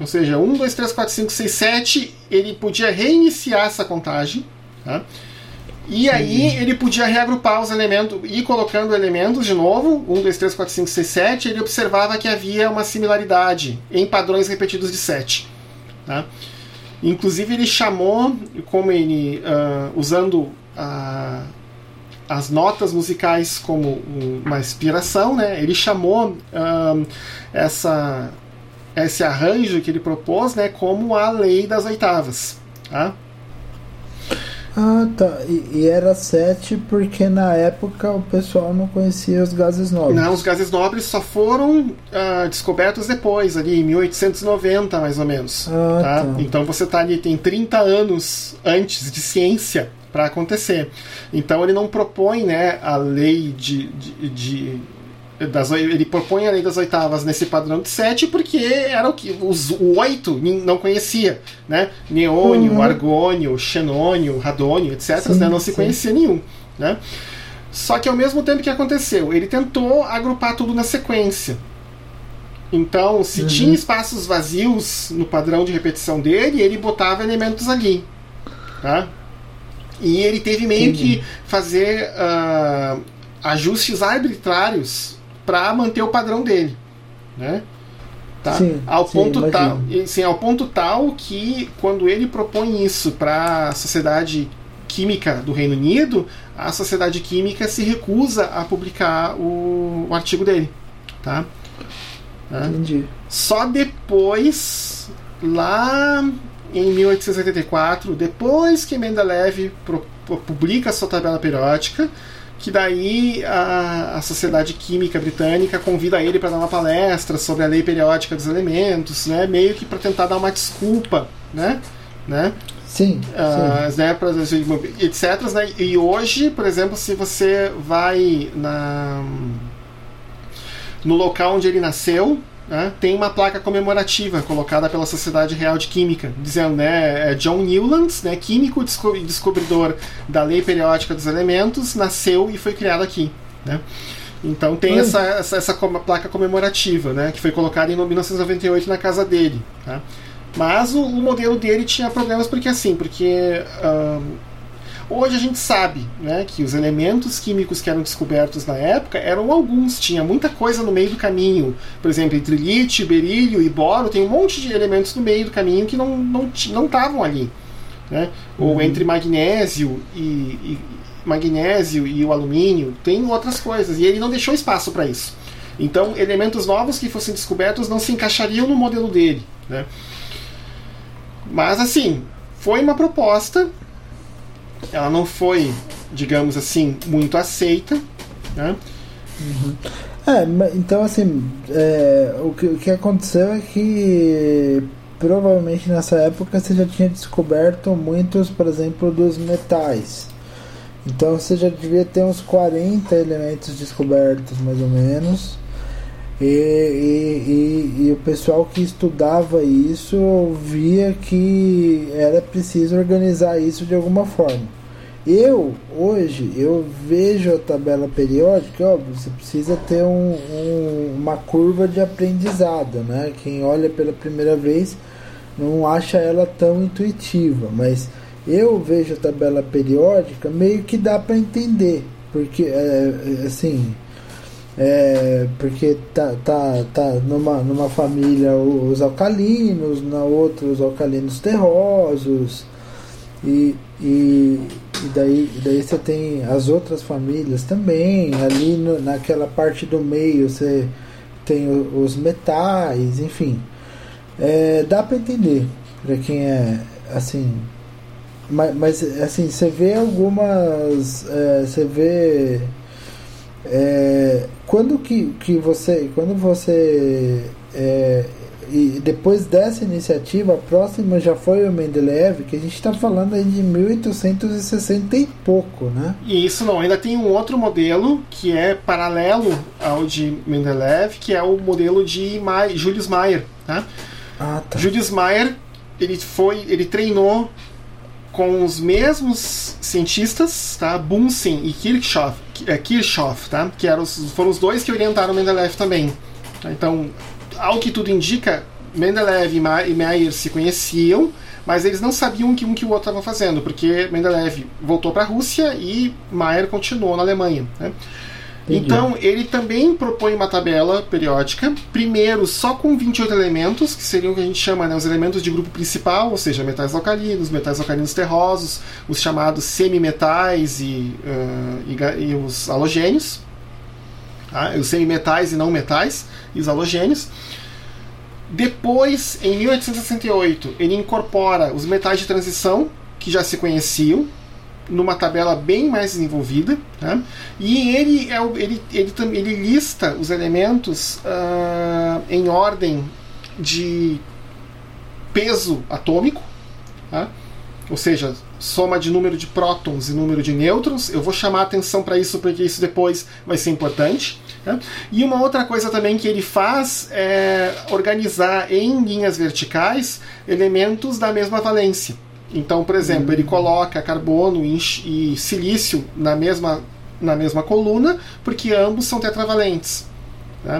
ou seja, 1, 2, 3, 4, 5, 6, 7, ele podia reiniciar essa contagem. Tá? E aí ele podia reagrupar os elementos, ir colocando elementos de novo, 1, 2, 3, 4, 5, 6, 7, ele observava que havia uma similaridade em padrões repetidos de 7. Tá? Inclusive ele chamou, como ele, uh, usando a, as notas musicais como uma inspiração, né? Ele chamou um, essa esse arranjo que ele propôs, né, como a lei das oitavas, tá? Ah, tá. E, e, era 7 porque na época o pessoal não conhecia os gases nobres. Não, os gases nobres só foram uh, descobertos depois, ali em 1890 mais ou menos. Ah, tá? Tá. Então você tá ali, tem 30 anos antes de ciência para acontecer. Então ele não propõe né, a lei de, de, de das, ele propõe a lei das oitavas nesse padrão de sete porque era o que os, o oito não conhecia, né? Neônio, uhum. argônio, xenônio, radônio, etc. Sim, né? Não se sim. conhecia nenhum, né? Só que ao mesmo tempo que aconteceu, ele tentou agrupar tudo na sequência. Então, se uhum. tinha espaços vazios no padrão de repetição dele, ele botava elementos ali, tá? E ele teve meio que fazer uh, ajustes arbitrários para manter o padrão dele, né? Tá? Sim, ao ponto sim, tal, sim, ao ponto tal que quando ele propõe isso para a sociedade química do Reino Unido, a sociedade química se recusa a publicar o, o artigo dele, tá? Né? Entendi. Só depois, lá em 1884, depois que Mendeleev publica sua tabela periódica, que daí a, a Sociedade Química Britânica convida ele para dar uma palestra sobre a lei periódica dos elementos, né, meio que para tentar dar uma desculpa, né, né? Sim, uh, sim. Né, pra, etc. Né? E hoje, por exemplo, se você vai na no local onde ele nasceu, né, tem uma placa comemorativa colocada pela Sociedade Real de Química, dizendo, né, é John Newlands, né, químico e descobridor da lei periódica dos elementos, nasceu e foi criado aqui, né. Então tem hum. essa, essa, essa, placa comemorativa, né, que foi colocada em 1998 na casa dele, tá? Mas o, o modelo dele tinha problemas porque assim, porque uh, Hoje a gente sabe né, que os elementos químicos que eram descobertos na época eram alguns, tinha muita coisa no meio do caminho. Por exemplo, entre lítio, berílio e boro, tem um monte de elementos no meio do caminho que não não estavam ali. Né? Uhum. Ou entre magnésio e, e, magnésio e o alumínio, tem outras coisas. E ele não deixou espaço para isso. Então, elementos novos que fossem descobertos não se encaixariam no modelo dele. Né? Mas, assim, foi uma proposta ela não foi, digamos assim, muito aceita. Né? Uhum. É, então assim, é, o, que, o que aconteceu é que provavelmente nessa época você já tinha descoberto muitos, por exemplo, dos metais. Então você já devia ter uns 40 elementos descobertos, mais ou menos. E, e, e, e, o pessoal que estudava isso via que era preciso organizar isso de alguma forma. Eu, hoje, eu vejo a tabela periódica, óbvio, você precisa ter um, um, uma curva de aprendizado, né? Quem olha pela primeira vez não acha ela tão intuitiva, mas eu vejo a tabela periódica meio que dá para entender, porque, é, é assim, é, porque tá, tá, tá numa, numa família os alcalinos, na outra os alcalinos terrosos, e, e, e daí, daí você tem as outras famílias também, ali no, naquela parte do meio você tem os metais, enfim. É, dá para entender para quem é assim mas, mas, assim você vê algumas é, você vê é, quando que, que você quando você é, e depois dessa iniciativa a próxima já foi o Mendeleev que a gente está falando aí de 1860 e pouco né e isso não ainda tem um outro modelo que é paralelo ao de Mendeleev que é o modelo de Mai, Julius Mayer tá? Ah, tá. Julius Mayer ele foi ele treinou com os mesmos cientistas, tá? Bunsen e Kirchhoff, Kirchhoff tá? que eram os, foram os dois que orientaram Mendeleev também. Então, ao que tudo indica, Mendeleev e Meyer se conheciam, mas eles não sabiam que um que o outro estava fazendo, porque Mendeleev voltou para a Rússia e Meyer continuou na Alemanha. Né? Então, ele também propõe uma tabela periódica, primeiro só com 28 elementos, que seriam o que a gente chama né, os elementos de grupo principal, ou seja, metais alcalinos, metais alcalinos terrosos, os chamados semimetais e, uh, e, e os halogênios, tá? os semimetais e não metais, e os halogênios. Depois, em 1868, ele incorpora os metais de transição, que já se conheciam, numa tabela bem mais desenvolvida. Tá? E ele, é, ele, ele, ele lista os elementos uh, em ordem de peso atômico, tá? ou seja, soma de número de prótons e número de nêutrons. Eu vou chamar atenção para isso porque isso depois vai ser importante. Tá? E uma outra coisa também que ele faz é organizar em linhas verticais elementos da mesma valência. Então, por exemplo, uhum. ele coloca carbono e, silício na mesma, na mesma coluna, porque ambos são tetravalentes. Né?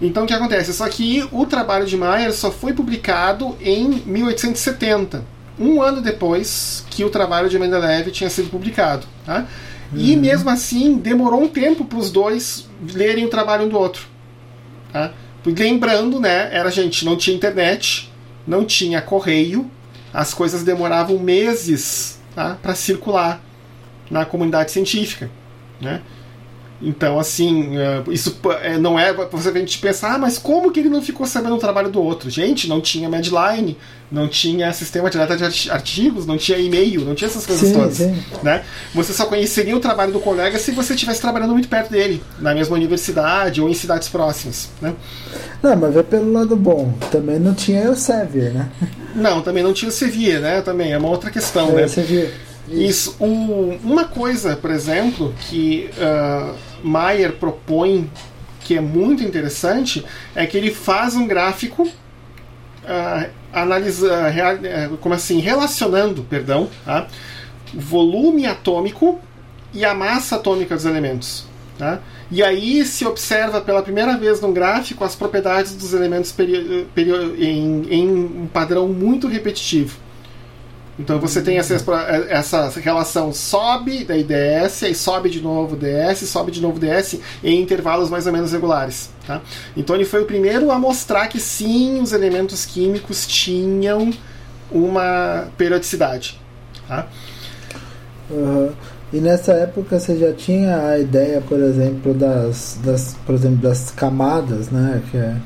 Então o que acontece? Só que o trabalho de Mayer só foi publicado em 1870, um ano depois que o trabalho de Mendeleev tinha sido publicado. Tá? Uhum. E mesmo assim demorou um tempo para os dois lerem o trabalho um do outro. Tá? Lembrando, né, era gente, não tinha internet, não tinha correio, as coisas demoravam meses tá, para circular na comunidade científica. Né? Então, assim, é, isso é, não é pra você a gente pensar, ah, mas como que ele não ficou sabendo o trabalho do outro? Gente, não tinha Medline, não tinha sistema de data de artigos, não tinha e-mail, não tinha essas coisas sim, todas. Sim. Né? Você só conheceria o trabalho do colega se você estivesse trabalhando muito perto dele, na mesma universidade ou em cidades próximas. Né? Não, mas é pelo lado bom. Também não tinha o Sevier, né? Não, também não tinha Sevier, né? Também é uma outra questão, é, né? Sevier. Isso. Um, uma coisa, por exemplo, que uh, Mayer propõe que é muito interessante é que ele faz um gráfico uh, analisa, uh, como assim, relacionando, perdão, tá? o volume atômico e a massa atômica dos elementos. Tá? E aí se observa pela primeira vez no gráfico as propriedades dos elementos em, em um padrão muito repetitivo. Então você tem essa, essa relação sobe, daí desce, aí sobe de novo, desce, sobe de novo, desce, em intervalos mais ou menos regulares. Tá? Então ele foi o primeiro a mostrar que sim, os elementos químicos tinham uma periodicidade. Tá? Uhum. E nessa época você já tinha a ideia, por exemplo, das, das, por exemplo, das camadas, né? Que é,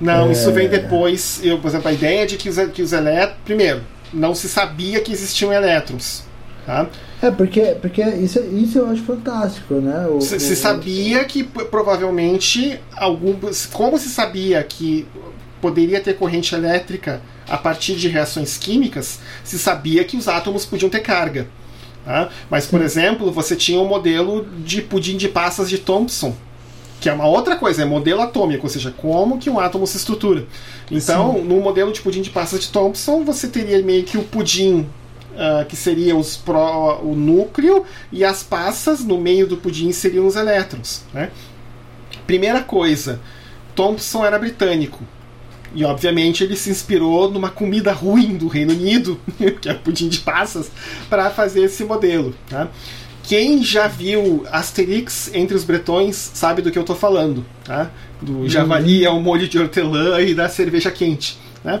Não, é... isso vem depois. Eu, por exemplo, a ideia de que os, que os elétrons. Primeiro, não se sabia que existiam elétrons. Tá? É, porque, porque isso, isso eu acho fantástico, né? O, se, o, se sabia que provavelmente algum. Como se sabia que poderia ter corrente elétrica a partir de reações químicas, se sabia que os átomos podiam ter carga. Tá? Mas, por exemplo, você tinha um modelo de pudim de passas de Thomson, que é uma outra coisa, é modelo atômico, ou seja, como que um átomo se estrutura. Então, Sim. no modelo de pudim de passas de Thomson, você teria meio que o pudim Uh, que seria os pro, o núcleo e as passas no meio do pudim seriam os elétrons. Né? Primeira coisa, Thomson era britânico. E obviamente ele se inspirou numa comida ruim do Reino Unido, que é pudim de passas, para fazer esse modelo. Tá? Quem já viu Asterix entre os bretões sabe do que eu estou falando, tá? Do uhum. javali ao molho de hortelã e da cerveja quente, né?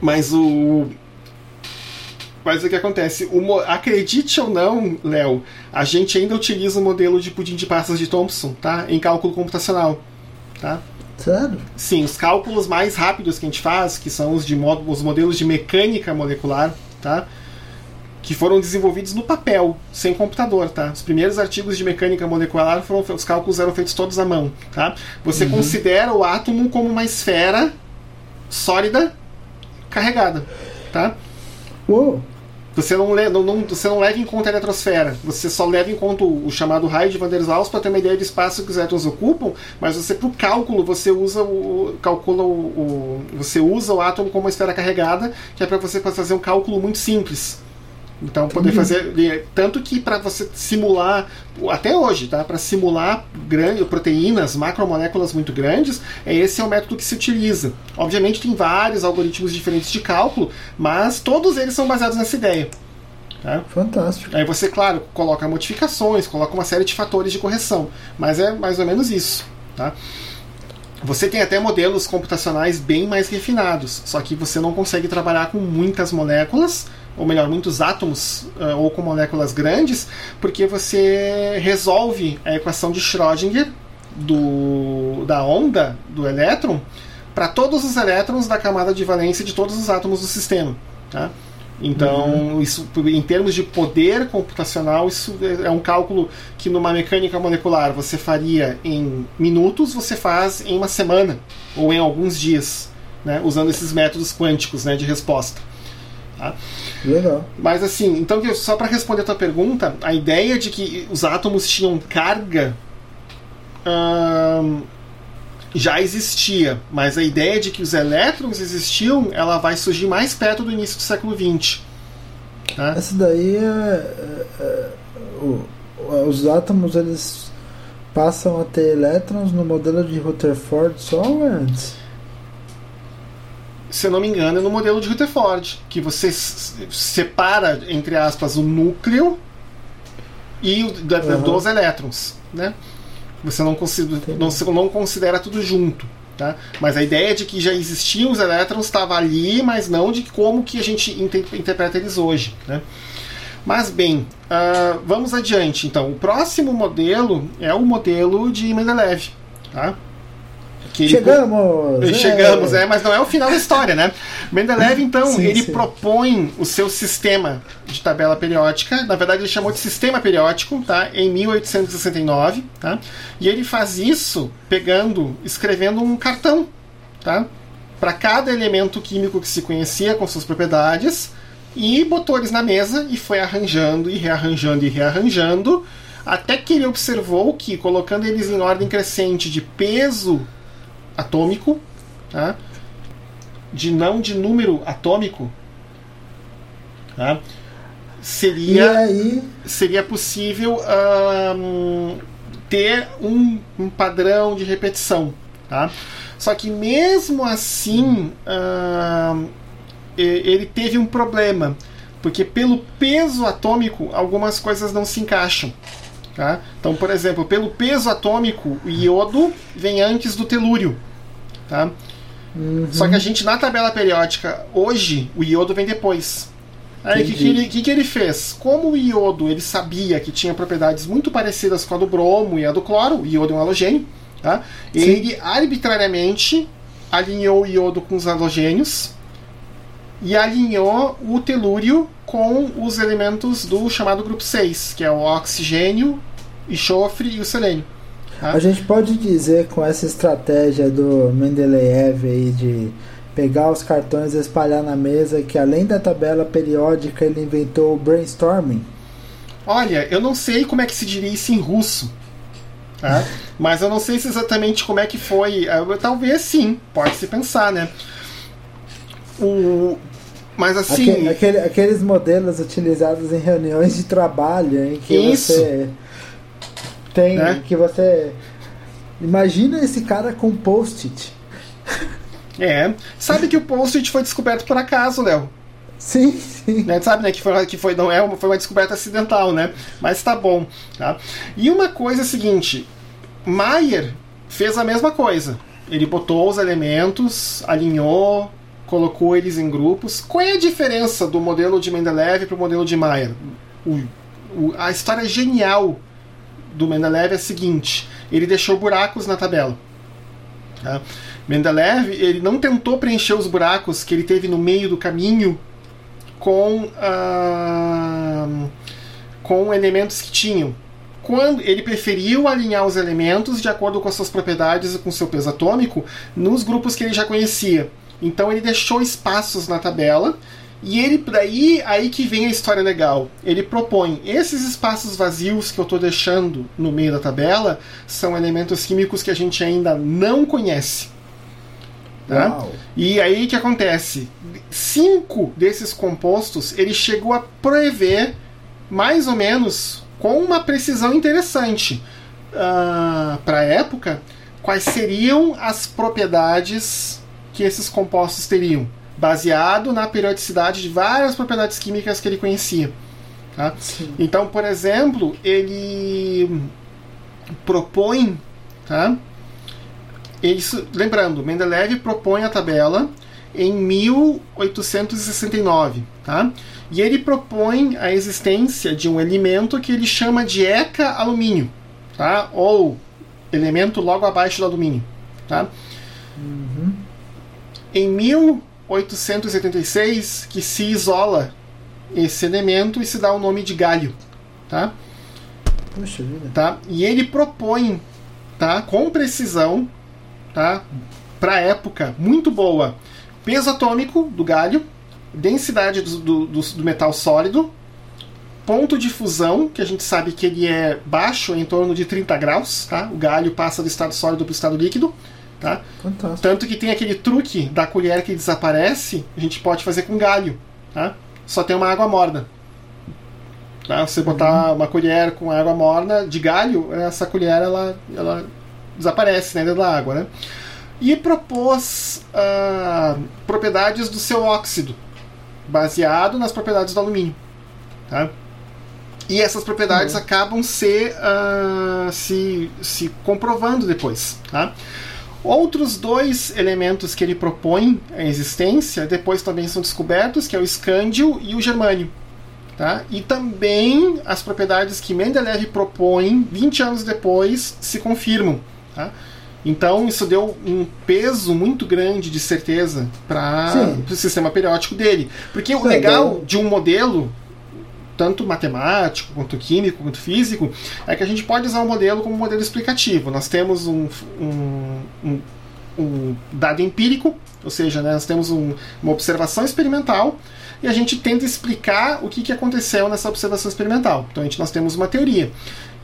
Mas o mas o que acontece? O, acredite ou não, Léo, a gente ainda utiliza o modelo de pudim de passas de Thomson, tá? Em cálculo computacional, tá? Sério? Sim, os cálculos mais rápidos que a gente faz, que são os, de, os modelos de mecânica molecular, tá? que foram desenvolvidos no papel, sem computador, tá? Os primeiros artigos de mecânica molecular foram os cálculos eram feitos todos à mão, tá? Você uhum. considera o átomo como uma esfera sólida carregada, tá? Uou. Você não, não, não, você não leva em conta a eletrosfera, você só leva em conta o, o chamado raio de Van der Waals para ter uma ideia do espaço que os elétrons ocupam, mas você para o cálculo você usa o calcula o, o, você usa o átomo como uma esfera carregada, que é para você fazer um cálculo muito simples. Então poder fazer tanto que para você simular até hoje, tá? Para simular grande, proteínas, macromoléculas muito grandes, é esse é o método que se utiliza. Obviamente tem vários algoritmos diferentes de cálculo, mas todos eles são baseados nessa ideia. Tá? Fantástico. Aí você, claro, coloca modificações, coloca uma série de fatores de correção, mas é mais ou menos isso. Tá? Você tem até modelos computacionais bem mais refinados, só que você não consegue trabalhar com muitas moléculas, ou melhor, muitos átomos, uh, ou com moléculas grandes, porque você resolve a equação de Schrödinger do, da onda do elétron para todos os elétrons da camada de valência de todos os átomos do sistema. Tá? Então, uhum. isso, em termos de poder computacional, isso é um cálculo que numa mecânica molecular você faria em minutos, você faz em uma semana ou em alguns dias, né, usando esses métodos quânticos né, de resposta. Tá? Legal. Mas assim, então só para responder a tua pergunta, a ideia de que os átomos tinham carga hum, já existia, mas a ideia de que os elétrons existiam, ela vai surgir mais perto do início do século XX. Tá? Essa daí é, é, é os átomos eles passam a ter elétrons no modelo de Rutherford só antes? Se não me engano, é no modelo de Rutherford, que você separa, entre aspas, o núcleo e o, da, uhum. dos elétrons, né? Você não considera, não, não considera tudo junto. Tá? Mas a ideia de que já existiam os elétrons estava ali, mas não de como que a gente inter interpreta eles hoje. Né? Mas bem, uh, vamos adiante. Então, o próximo modelo é o modelo de Mendeleev. Tá? Que chegamos! Ele, chegamos, é. é. mas não é o final da história, né? Mendeleev, então, sim, ele sim. propõe o seu sistema de tabela periódica, na verdade ele chamou de sistema periódico, tá? Em 1869, tá? E ele faz isso pegando, escrevendo um cartão, tá? Para cada elemento químico que se conhecia com suas propriedades e botou eles na mesa e foi arranjando e rearranjando e rearranjando até que ele observou que colocando eles em ordem crescente de peso atômico, tá? de não de número atômico, tá? seria, aí... seria possível um, ter um, um, padrão de repetição. Tá? Só que mesmo assim um, ele teve um problema, porque pelo peso atômico algumas coisas não se encaixam. Tá? Então, por exemplo, pelo peso atômico, o iodo vem antes do telúrio. Tá? Uhum. Só que a gente, na tabela periódica, hoje, o iodo vem depois. Aí o que, que, ele, que, que ele fez? Como o iodo ele sabia que tinha propriedades muito parecidas com a do bromo e a do cloro, o iodo é um halogênio, tá? ele arbitrariamente alinhou o iodo com os halogênios e alinhou o telúrio com os elementos do chamado grupo 6, que é o oxigênio, enxofre e o selênio. Tá? A gente pode dizer com essa estratégia do Mendeleev aí de pegar os cartões e espalhar na mesa que além da tabela periódica ele inventou o brainstorming? Olha, eu não sei como é que se diria isso em russo. Tá? Mas eu não sei se exatamente como é que foi. Talvez sim, pode se pensar, né? O, mas assim. Aquele, aquele, aqueles modelos utilizados em reuniões de trabalho, em que isso. você tem. Né? Que você. Imagina esse cara com post-it. É. Sabe que o post-it foi descoberto por acaso, Léo? Sim, sim. Né, sabe, né, que foi, que foi, não é uma, foi uma descoberta acidental, né? Mas tá bom. Tá? E uma coisa é a seguinte: Maier fez a mesma coisa. Ele botou os elementos, alinhou, colocou eles em grupos. Qual é a diferença do modelo de Mendeleev para o modelo de Maier? O, o, a história genial do Mendeleev é a seguinte: ele deixou buracos na tabela. Tá? Mendeleev ele não tentou preencher os buracos que ele teve no meio do caminho com, ah, com elementos que tinham. Quando ele preferiu alinhar os elementos de acordo com as suas propriedades e com seu peso atômico nos grupos que ele já conhecia. Então ele deixou espaços na tabela e ele daí aí que vem a história legal. Ele propõe esses espaços vazios que eu estou deixando no meio da tabela são elementos químicos que a gente ainda não conhece. Tá? E aí que acontece? Cinco desses compostos ele chegou a prever mais ou menos com uma precisão interessante uh, ah, para a época quais seriam as propriedades que esses compostos teriam, baseado na periodicidade de várias propriedades químicas que ele conhecia. Tá? Então, por exemplo, ele propõe, tá? Ele, lembrando, Mendeleev propõe a tabela em 1869, tá? E ele propõe a existência de um elemento que ele chama de ECA-alumínio, tá? Ou elemento logo abaixo do alumínio, tá? Uhum. Em 1886, que se isola esse elemento e se dá o nome de galho, tá? Puxa vida. Tá? E ele propõe, tá, com precisão, tá, para época muito boa, peso atômico do galho, densidade do, do, do, do metal sólido, ponto de fusão, que a gente sabe que ele é baixo, em torno de 30 graus, tá? O galho passa do estado sólido para o estado líquido, tá? Fantástico. Tanto que tem aquele truque da colher que desaparece, a gente pode fazer com galho, tá? Só tem uma água morna. Tá? Você botar uhum. uma colher com água morna de galho, essa colher ela, ela desaparece né, dentro da água, né? E propôs uh, propriedades do seu óxido, baseado nas propriedades do alumínio. Tá? E essas propriedades uhum. acabam se, uh, se, se comprovando depois. Tá? Outros dois elementos que ele propõe a existência depois também são descobertos, que é o escândio e o germânio. Tá? E também as propriedades que Mendeleev propõe 20 anos depois se confirmam. Tá? Então isso deu um peso muito grande de certeza para o sistema periódico dele. Porque o legal de um modelo tanto matemático, quanto químico, quanto físico, é que a gente pode usar o um modelo como um modelo explicativo. Nós temos um, um, um, um dado empírico, ou seja, né, nós temos uma observação experimental e a gente tenta explicar o que, que aconteceu nessa observação experimental. Então a gente, nós temos uma teoria.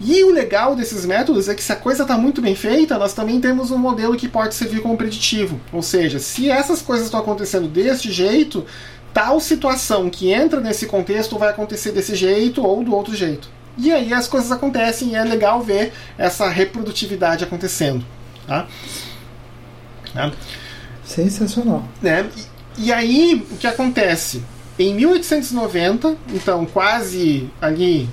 E o legal desses métodos é que se a coisa está muito bem feita, nós também temos um modelo que pode servir como preditivo. Ou seja, se essas coisas estão acontecendo deste jeito, tal situação que entra nesse contexto vai acontecer desse jeito ou do outro jeito. E aí as coisas acontecem e é legal ver essa reprodutividade acontecendo. Tá? Tá? Sensacional. Né? E, e aí o que acontece? Em 1890, então quase ali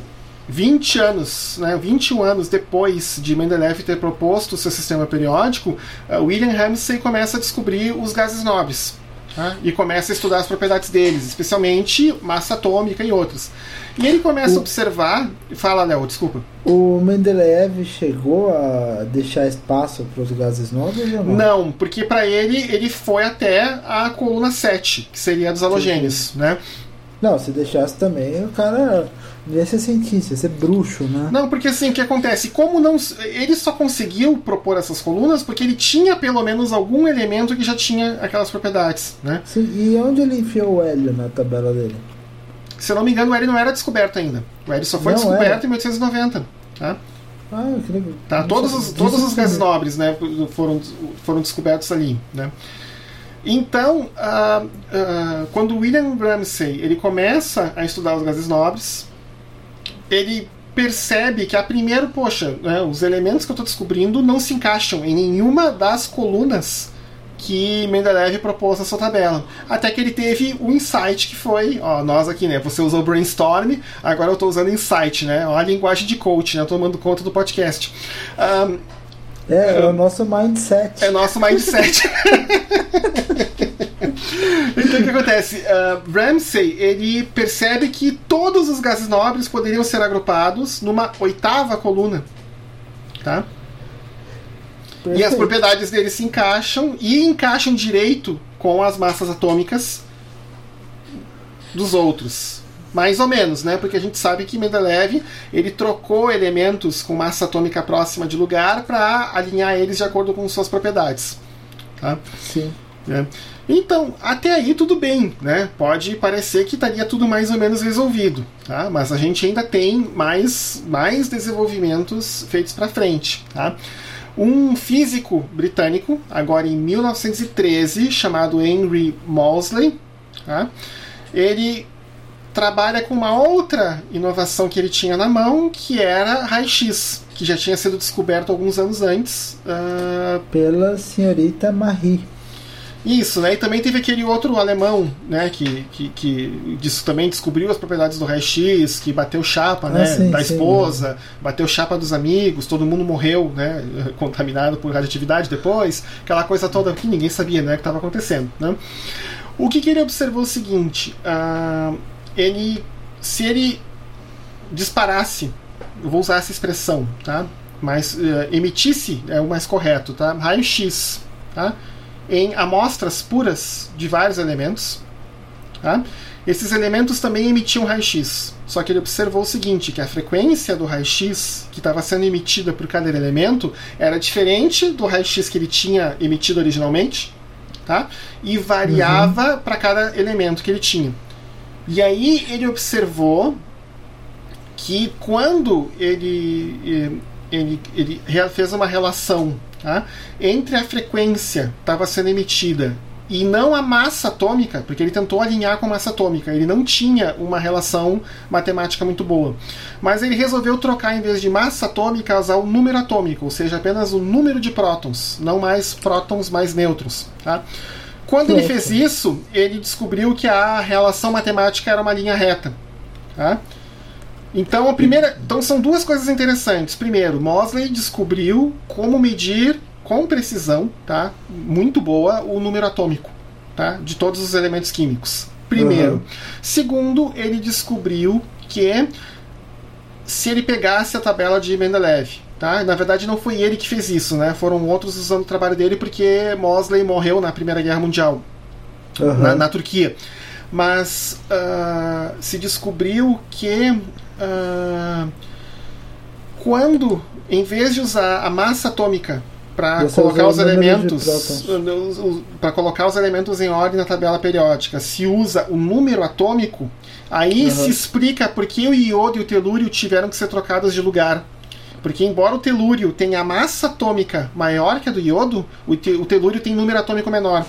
20 anos, né, 21 anos depois de Mendeleev ter proposto o seu sistema periódico, uh, William Ramsay começa a descobrir os gases nobres né, e começa a estudar as propriedades deles, especialmente massa atômica e outras. E ele começa o... a observar. Fala, Léo, desculpa. O Mendeleev chegou a deixar espaço para os gases nobres ou não? Não, porque para ele ele foi até a coluna 7, que seria a dos halogênios, né? Não, se deixasse também, o cara ia ser cientista, ia ser bruxo, né? Não, porque assim, o que acontece? Como não. Ele só conseguiu propor essas colunas porque ele tinha pelo menos algum elemento que já tinha aquelas propriedades, né? Sim, e onde ele enfiou o hélio na tabela dele? Se eu não me engano, o hélio não era descoberto ainda. O hélio só foi não descoberto era. em 1890. Tá? Ah, legal. Tá, todos os, todos os gases nobres né, foram, foram descobertos ali. Né? Então, uh, uh, quando William Ramsay ele começa a estudar os gases nobres, ele percebe que a primeiro, poxa, né, os elementos que eu estou descobrindo não se encaixam em nenhuma das colunas que Mendeleev propôs na sua tabela. Até que ele teve o insight que foi, ó, nós aqui, né? Você usou brainstorm, agora eu estou usando insight, né? Ó, a linguagem de coach, né? Tomando conta do podcast. Um, é, é o nosso mindset. É nosso mindset. então o que acontece? Uh, Ramsey ele percebe que todos os gases nobres poderiam ser agrupados numa oitava coluna. Tá? Perfeito. E as propriedades deles se encaixam e encaixam direito com as massas atômicas dos outros. Mais ou menos, né? Porque a gente sabe que Mendeleev ele trocou elementos com massa atômica próxima de lugar para alinhar eles de acordo com suas propriedades. Tá? Sim. É. Então, até aí tudo bem, né? Pode parecer que estaria tudo mais ou menos resolvido, tá? Mas a gente ainda tem mais, mais desenvolvimentos feitos para frente, tá? Um físico britânico, agora em 1913, chamado Henry Moseley, tá? ele trabalha com uma outra inovação que ele tinha na mão, que era raio-x, que já tinha sido descoberto alguns anos antes. Uh... Pela senhorita Marie. Isso, né? E também teve aquele outro alemão, né? Que, que, que disso também descobriu as propriedades do raio-x, que bateu chapa, ah, né? Sim, da esposa, sim. bateu chapa dos amigos, todo mundo morreu, né? Contaminado por radioatividade depois, aquela coisa toda que ninguém sabia, né? Que estava acontecendo, né? O que, que, ele observou é o seguinte: uh, ele, se ele disparasse, eu vou usar essa expressão, tá? Mas uh, emitisse é o mais correto, tá? Raio-x, tá? Em amostras puras de vários elementos. Tá? Esses elementos também emitiam raio-x, só que ele observou o seguinte, que a frequência do raio-x que estava sendo emitida por cada elemento era diferente do raio-x que ele tinha emitido originalmente, tá? e variava uhum. para cada elemento que ele tinha. E aí ele observou que quando ele, eh, ele, ele fez uma relação tá? entre a frequência que estava sendo emitida e não a massa atômica, porque ele tentou alinhar com a massa atômica, ele não tinha uma relação matemática muito boa. Mas ele resolveu trocar, em vez de massa atômica, usar o número atômico, ou seja, apenas o número de prótons, não mais prótons mais nêutrons. Tá? Quando ele fez isso, ele descobriu que a relação matemática era uma linha reta. Tá? Então, a primeira, então são duas coisas interessantes. Primeiro, Mosley descobriu como medir com precisão, tá? Muito boa o número atômico, tá? De todos os elementos químicos. Primeiro. Uhum. Segundo, ele descobriu que se ele pegasse a tabela de Mendeleev, tá? Na verdade, não foi ele que fez isso, né? Foram outros usando o trabalho dele porque Mosley morreu na Primeira Guerra Mundial, uhum. na, na, Turquia. Mas uh, se descobriu que uh, quando, em vez de usar a massa atômica para colocar os elementos para colocar os elementos em ordem na tabela periódica se usa o número atômico aí uhum. se explica por que o iodo e o telúrio tiveram que ser trocados de lugar porque embora o telúrio tenha a massa atômica maior que a do iodo o, te, o telúrio tem número atômico menor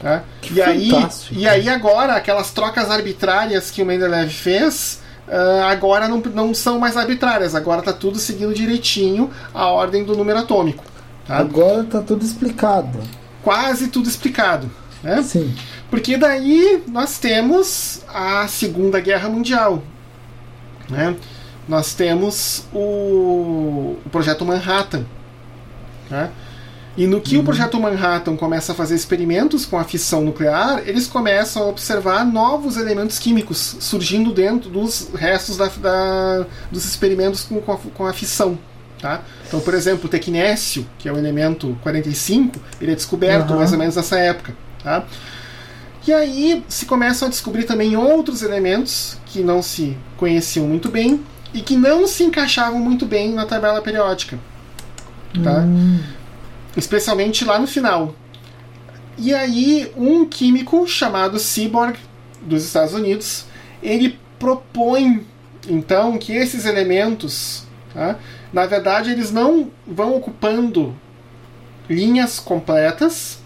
tá? e aí e aí agora aquelas trocas arbitrárias que o Mendeleev fez uh, agora não, não são mais arbitrárias, agora está tudo seguindo direitinho a ordem do número atômico. Tá? Agora está tudo explicado. Quase tudo explicado. Né? Sim. Porque daí nós temos a Segunda Guerra Mundial. Né? Nós temos o, o Projeto Manhattan. Né? E no que uhum. o projeto Manhattan começa a fazer experimentos com a fissão nuclear, eles começam a observar novos elementos químicos surgindo dentro dos restos da, da, dos experimentos com, com, a, com a fissão. Tá? Então, por exemplo, o tecnécio, que é o elemento 45, ele é descoberto uhum. mais ou menos nessa época. Tá? E aí se começam a descobrir também outros elementos que não se conheciam muito bem e que não se encaixavam muito bem na tabela periódica. Tá? Hum especialmente lá no final. E aí, um químico chamado Seaborg, dos Estados Unidos, ele propõe então que esses elementos, tá, na verdade, eles não vão ocupando linhas completas,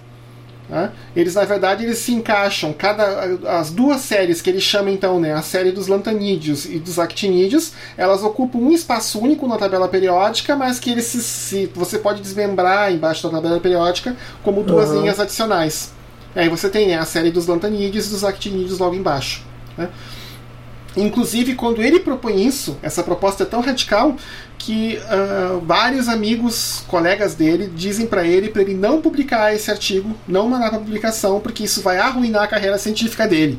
Tá? Eles, na verdade, eles se encaixam. Cada, as duas séries que ele chama, então, né, a série dos lantanídeos e dos actinídeos, elas ocupam um espaço único na tabela periódica, mas que eles se, se você pode desmembrar embaixo da tabela periódica como duas uhum. linhas adicionais. Aí você tem né, a série dos lantanídeos e dos actinídeos logo embaixo. Né? Inclusive, quando ele propõe isso, essa proposta é tão radical que uh, vários amigos, colegas dele, dizem para ele para ele não publicar esse artigo, não mandar para publicação, porque isso vai arruinar a carreira científica dele.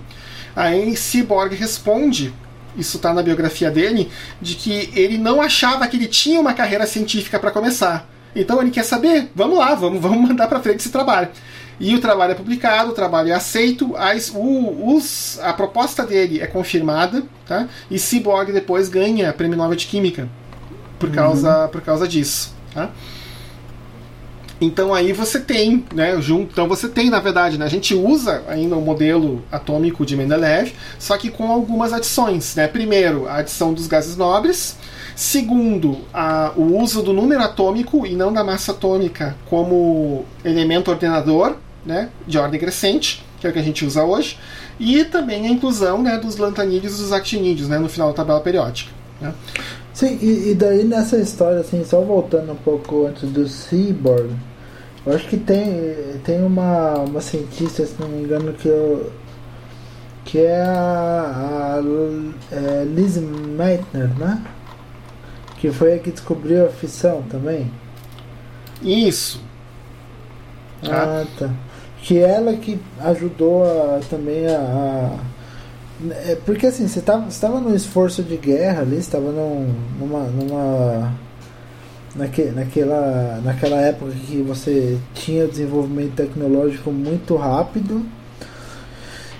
Aí Cyborg responde, isso está na biografia dele, de que ele não achava que ele tinha uma carreira científica para começar. Então ele quer saber, vamos lá, vamos, vamos mandar para frente esse trabalho. E o trabalho é publicado, o trabalho é aceito, as, o, os, a proposta dele é confirmada, tá? e Cyborg depois ganha Prêmio Nobel de Química por causa, uhum. por causa disso. Tá? Então aí você tem, né, junto, então você tem na verdade, né, a gente usa ainda o modelo atômico de Mendeleev, só que com algumas adições, né? Primeiro, a adição dos gases nobres, segundo, a, o uso do número atômico e não da massa atômica como elemento ordenador, né, de ordem crescente, que é o que a gente usa hoje, e também a inclusão né, dos lantanídeos e dos actinídeos né, no final da tabela periódica. Né. Sim, e, e, daí nessa história, assim, só voltando um pouco antes do Seaborn, Eu acho que tem, tem uma, uma cientista, se não me engano, que eu, que é a, a é Liz Meitner, né? Que foi a que descobriu a fissão também. Isso. Ah, tá. Que ela que ajudou a, também a, a é, porque assim, você estava você tava num esforço de guerra ali, estava num, numa, numa naque, naquela, naquela época que você tinha desenvolvimento tecnológico muito rápido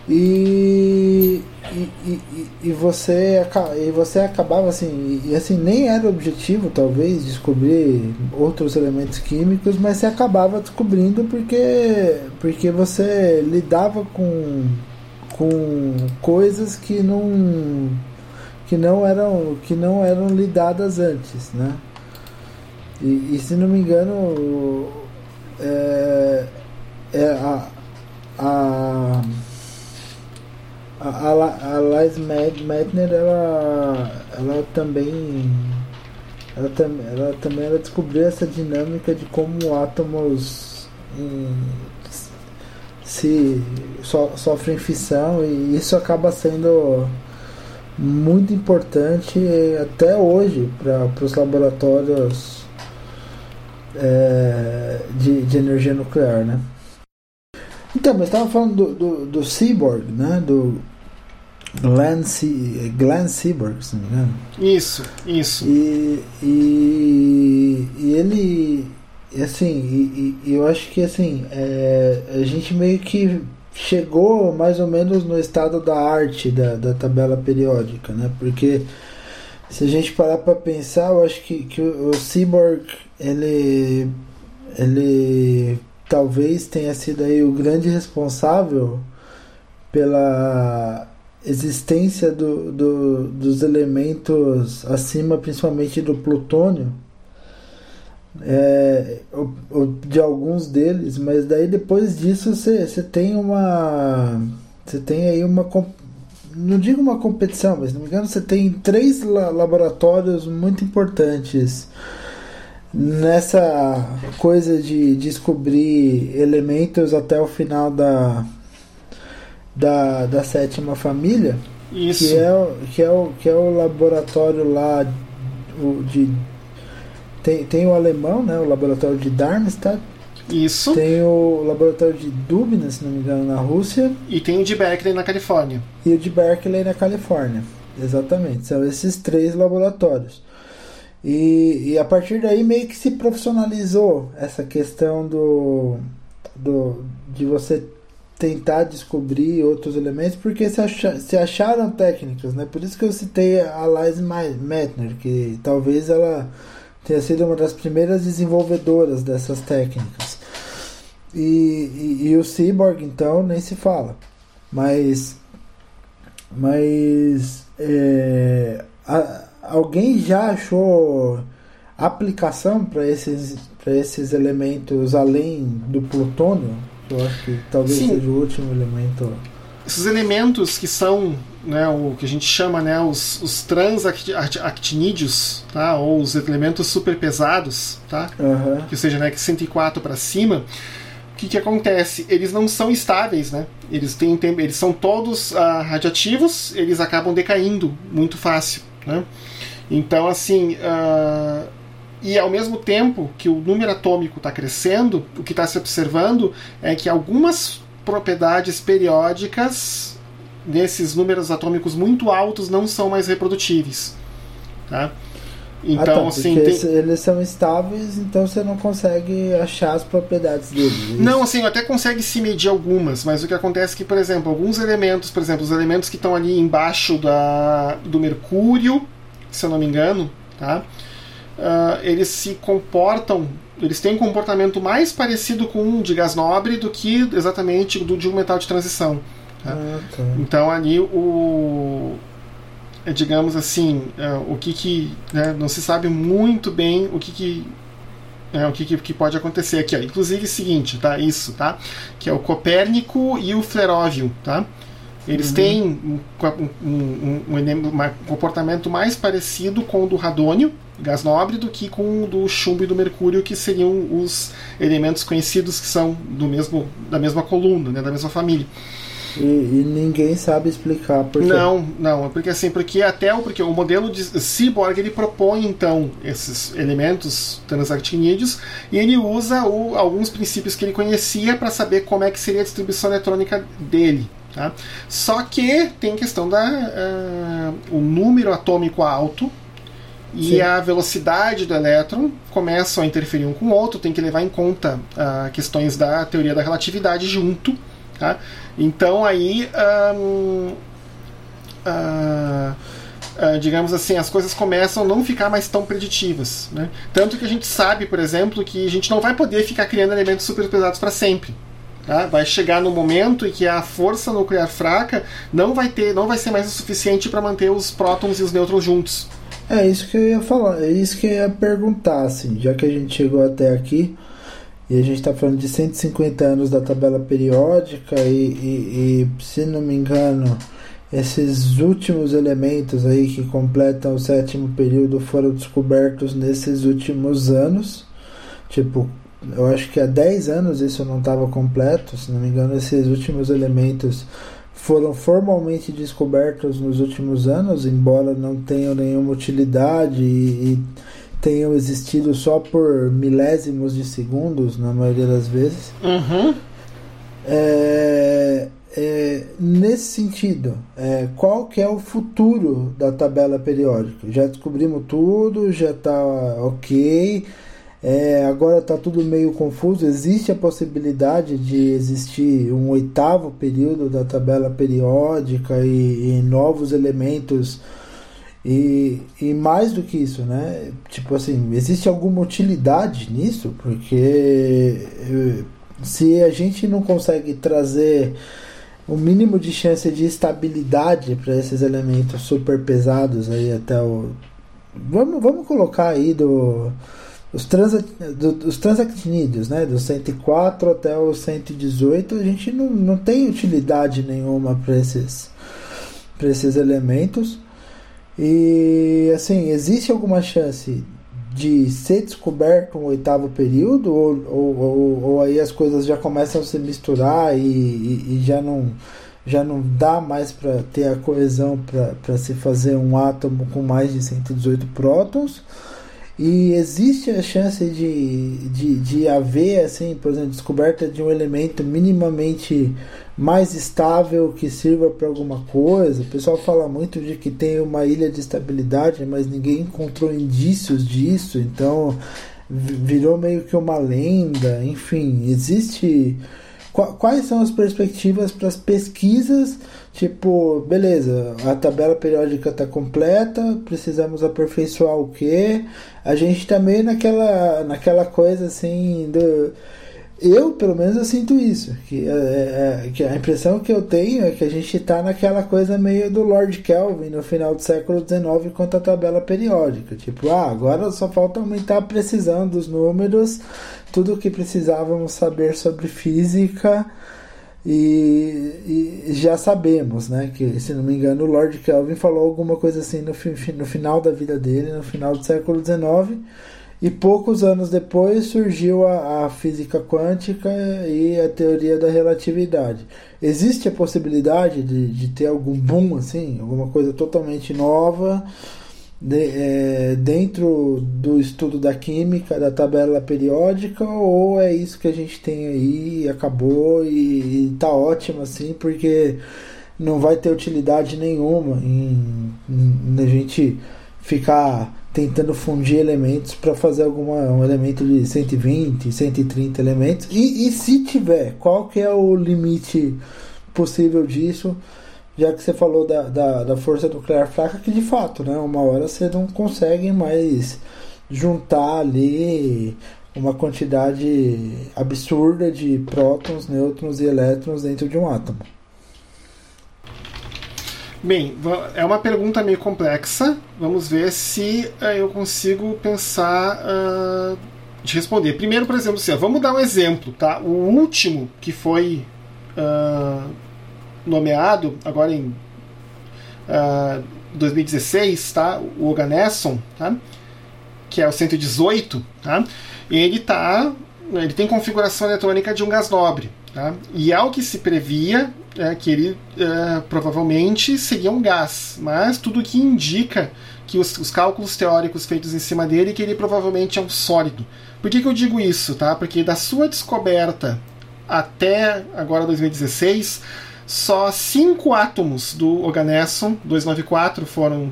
e, e, e, você, e você acabava assim, e assim, nem era objetivo talvez descobrir outros elementos químicos, mas você acabava descobrindo porque, porque você lidava com, com coisas que não que não eram que não eram lidadas antes, né? E, e se não me engano é, é a, a a, a, a ela, ela também ela, tam, ela também ela descobriu essa dinâmica de como átomos em, se so, sofrem fissão e isso acaba sendo muito importante até hoje para os laboratórios é, de, de energia nuclear, né? Então, mas estava falando do, do, do Seaborg, né? Do Glenn, C, Glenn Seaborg, se não me engano. Isso, isso. E, e, e ele, assim, e, e, eu acho que assim, é, a gente meio que chegou mais ou menos no estado da arte da, da tabela periódica, né? Porque se a gente parar para pensar, eu acho que, que o Seaborg, ele, ele talvez tenha sido aí o grande responsável pela existência do, do, dos elementos acima, principalmente do plutônio, é, de alguns deles, mas daí depois disso você tem uma. Você tem aí uma. Não digo uma competição, mas se não me engano, você tem três laboratórios muito importantes nessa coisa de descobrir elementos até o final da, da, da sétima família. Isso. Que é, que é, o, que é o laboratório lá de. Tem, tem o alemão, né? O laboratório de Darmstadt. Isso. Tem o laboratório de Dubna, se não me engano, na Rússia. E tem o de Berkeley na Califórnia. E o de Berkeley na Califórnia. Exatamente. São esses três laboratórios. E, e a partir daí meio que se profissionalizou essa questão do, do de você tentar descobrir outros elementos porque se, acha, se acharam técnicas, né? Por isso que eu citei a Liz Meitner, que talvez ela tenha sido uma das primeiras desenvolvedoras dessas técnicas. E, e, e o Cyborg, então, nem se fala. Mas, mas é, a, alguém já achou aplicação para esses, esses elementos além do plutônio? Eu acho que talvez Sim. seja o último elemento. Esses elementos que são né, o que a gente chama né, os, os transactinídeos, tá, ou os elementos super pesados, tá, uhum. que seja né, que 104 para cima, o que, que acontece? Eles não são estáveis, né? Eles, têm, eles são todos uh, radiativos, eles acabam decaindo muito fácil. Né? Então, assim, uh, e ao mesmo tempo que o número atômico está crescendo, o que está se observando é que algumas propriedades periódicas nesses números atômicos muito altos não são mais reprodutíveis. Tá? Então, ah, tá, assim, tem... eles são estáveis, então você não consegue achar as propriedades deles. É não, assim, até consegue se medir algumas, mas o que acontece é que, por exemplo, alguns elementos, por exemplo, os elementos que estão ali embaixo da, do mercúrio, se eu não me engano, tá? Uh, eles se comportam, eles têm um comportamento mais parecido com um de gás nobre do que exatamente do de um metal de transição. Tá? Ah, tá. Então ali o é, digamos assim, é, o que que né, não se sabe muito bem o que que é, o que, que, pode acontecer aqui, ó. inclusive o seguinte, tá? Isso, tá? Que é o Copérnico e o Fleróvio, tá? Eles uhum. têm um, um, um, um, comportamento mais parecido com o do radônio, gás nobre, do que com o do chumbo e do mercúrio, que seriam os elementos conhecidos que são do mesmo, da mesma coluna, né, da mesma família. E, e, ninguém sabe explicar por quê. Não, não, porque assim, porque até o, porque o modelo de Cyborg ele propõe então esses elementos transactinídeos e ele usa o, alguns princípios que ele conhecia para saber como é que seria a distribuição eletrônica dele. Tá? Só que tem questão da uh, o número atômico alto e Sim. a velocidade do elétron começam a interferir um com o outro, tem que levar em conta uh, questões da teoria da relatividade junto. Tá? Então aí. Um, uh, uh, digamos assim, as coisas começam a não ficar mais tão preditivas. Né? Tanto que a gente sabe, por exemplo, que a gente não vai poder ficar criando elementos super pesados para sempre. Tá? Vai chegar no momento em que a força nuclear fraca não vai ter, não vai ser mais o suficiente para manter os prótons e os nêutrons juntos. É isso que eu ia falar, é isso que eu ia perguntar, assim, já que a gente chegou até aqui e a gente está falando de 150 anos da tabela periódica e, e, e, se não me engano esses últimos elementos aí que completam o sétimo período foram descobertos nesses últimos anos, tipo eu acho que há 10 anos isso não estava completo, se não me engano, esses últimos elementos foram formalmente descobertos nos últimos anos, embora não tenham nenhuma utilidade e, e tenham existido só por milésimos de segundos, na maioria das vezes. Uhum. É, é, nesse sentido, é, qual que é o futuro da tabela periódica? Já descobrimos tudo, já está ok é, agora está tudo meio confuso. Existe a possibilidade de existir um oitavo período da tabela periódica e, e novos elementos. E, e, mais do que isso, né? Tipo assim, existe alguma utilidade nisso? Porque eh, se a gente não consegue trazer o mínimo de chance de estabilidade para esses elementos super pesados aí até o. Vamos, vamos colocar aí do os, transa, do, os transactinídeos, né, do 104 até o 118, a gente não, não tem utilidade nenhuma para esses, esses elementos. E assim, existe alguma chance de ser descoberto um oitavo período? Ou, ou, ou, ou aí as coisas já começam a se misturar e, e, e já não já não dá mais para ter a coesão para se fazer um átomo com mais de 118 prótons e existe a chance de, de, de haver, assim, por exemplo, descoberta de um elemento minimamente mais estável que sirva para alguma coisa. O pessoal fala muito de que tem uma ilha de estabilidade, mas ninguém encontrou indícios disso, então virou meio que uma lenda. Enfim, existe. Quais são as perspectivas para as pesquisas Tipo, beleza, a tabela periódica está completa, precisamos aperfeiçoar o que? A gente tá meio naquela, naquela coisa assim do. Eu, pelo menos, eu sinto isso. Que, é, é, é que a impressão que eu tenho é que a gente está naquela coisa meio do Lord Kelvin no final do século XIX quanto à tabela periódica. Tipo, ah, agora só falta aumentar a precisão dos números, tudo o que precisávamos saber sobre física e, e, já sabemos, né, que se não me engano o Lord Kelvin falou alguma coisa assim no, fi, no final da vida dele, no final do século XIX, e poucos anos depois surgiu a, a, física quântica e a teoria da relatividade. Existe a possibilidade de, de ter algum boom assim, alguma coisa totalmente nova? De, é, dentro do estudo da química, da tabela periódica, ou é isso que a gente tem aí, acabou e, e tá ótimo assim, porque não vai ter utilidade nenhuma em, em a gente ficar tentando fundir elementos para fazer alguma, um elemento de 120, 130 elementos. E, e se tiver, qual que é o limite possível disso? Já que você falou da, da, da, força nuclear fraca, que de fato, né, uma hora você não consegue mais juntar ali uma quantidade absurda de prótons, nêutrons e elétrons dentro de um átomo. Bem, é uma pergunta meio complexa. Vamos ver se uh, eu consigo pensar uh, de responder. Primeiro, por exemplo, assim, vamos dar um exemplo, tá? O último que foi uh, nomeado agora em uh, 2016, tá? O Oganesson, tá? Que é o 118, tá? Ele tá, ele tem configuração eletrônica de um gás nobre, tá? E ao que se previa é que ele é, provavelmente seria um gás, mas tudo que indica que os, os, cálculos teóricos feitos em cima dele que ele provavelmente é um sólido. Por que, que eu digo isso? Tá? Porque da sua descoberta até agora 2016, só cinco átomos do Oganesson 294 foram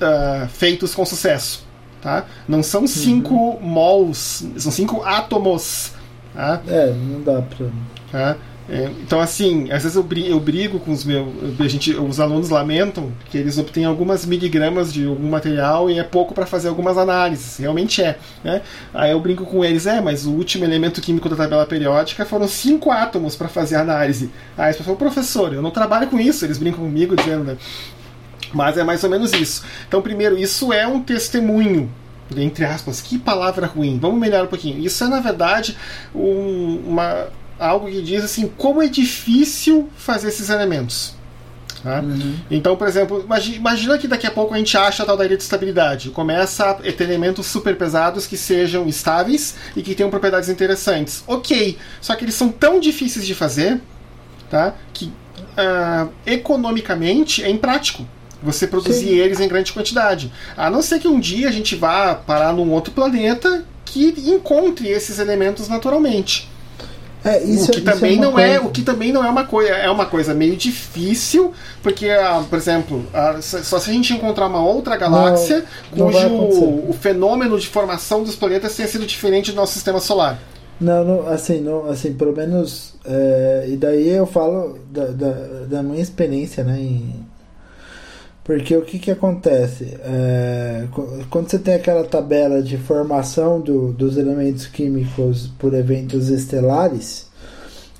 uh, feitos com sucesso. Tá? Não são cinco uhum. mols, são cinco átomos. Tá? É, não dá pra. Tá? É, então, assim, às vezes eu brigo, eu brigo com os meus. A gente, os alunos lamentam que eles obtêm algumas miligramas de algum material e é pouco para fazer algumas análises. Realmente é. Né? Aí eu brinco com eles: é, mas o último elemento químico da tabela periódica foram cinco átomos para fazer análise. Aí eles falam: professor, eu não trabalho com isso. Eles brincam comigo dizendo, né? Mas é mais ou menos isso. Então, primeiro, isso é um testemunho entre aspas, que palavra ruim. Vamos melhorar um pouquinho. Isso é, na verdade, um, uma algo que diz assim como é difícil fazer esses elementos. Tá? Uhum. Então, por exemplo, imagina que daqui a pouco a gente acha a tal da ilha de estabilidade. Começa a ter elementos super pesados que sejam estáveis e que tenham propriedades interessantes. Ok, só que eles são tão difíceis de fazer tá? que uh, economicamente é imprático você produzir Sim. eles em grande quantidade. A não ser que um dia a gente vá parar num outro planeta que encontre esses elementos naturalmente. É, isso, o que também é não é, coisa... é o que também não é uma coisa é uma coisa meio difícil porque ah, por exemplo ah, só se a gente encontrar uma outra galáxia não, cujo não o fenômeno de formação dos planetas tenha sido diferente do nosso sistema solar. Não, não assim não assim pelo menos é, e daí eu falo da, da, da minha experiência né em, porque o que, que acontece? É, quando você tem aquela tabela de formação do, dos elementos químicos por eventos estelares,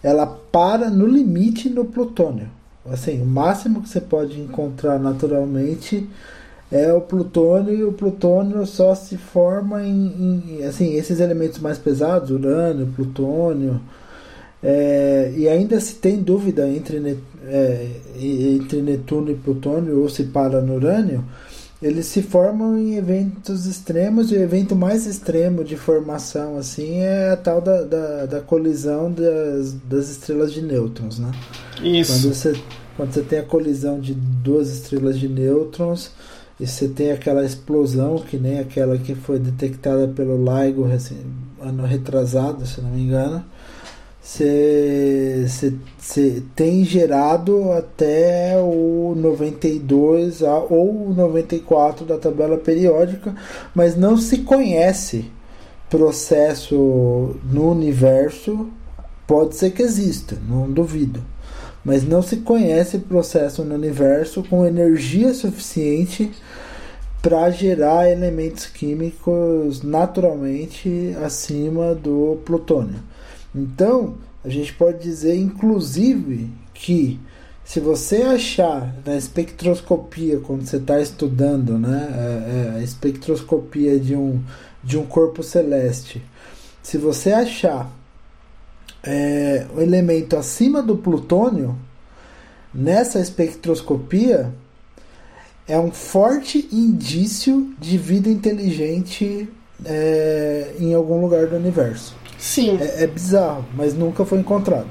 ela para no limite no plutônio. Assim, o máximo que você pode encontrar naturalmente é o plutônio e o plutônio só se forma em, em assim esses elementos mais pesados, urânio, plutônio, é, e ainda se tem dúvida entre, é, entre Netuno e Plutônio ou se para no Urânio, eles se formam em eventos extremos e o evento mais extremo de formação assim é a tal da, da, da colisão das, das estrelas de nêutrons, né? Isso. Quando você, quando você tem a colisão de duas estrelas de nêutrons e você tem aquela explosão que nem aquela que foi detectada pelo LIGO ano retrasado, se não me engano, você tem gerado até o 92 ou o 94 da tabela periódica, mas não se conhece processo no universo. Pode ser que exista, não duvido, mas não se conhece processo no universo com energia suficiente para gerar elementos químicos naturalmente acima do plutônio. Então, a gente pode dizer, inclusive, que se você achar na espectroscopia, quando você está estudando né, a, é, é, a, espectroscopia de um, de um corpo celeste, se você achar é, um elemento acima do plutônio, nessa espectroscopia, é um forte indício de vida inteligente é, em algum lugar do universo. Sim. É, é bizarro, mas nunca foi encontrado.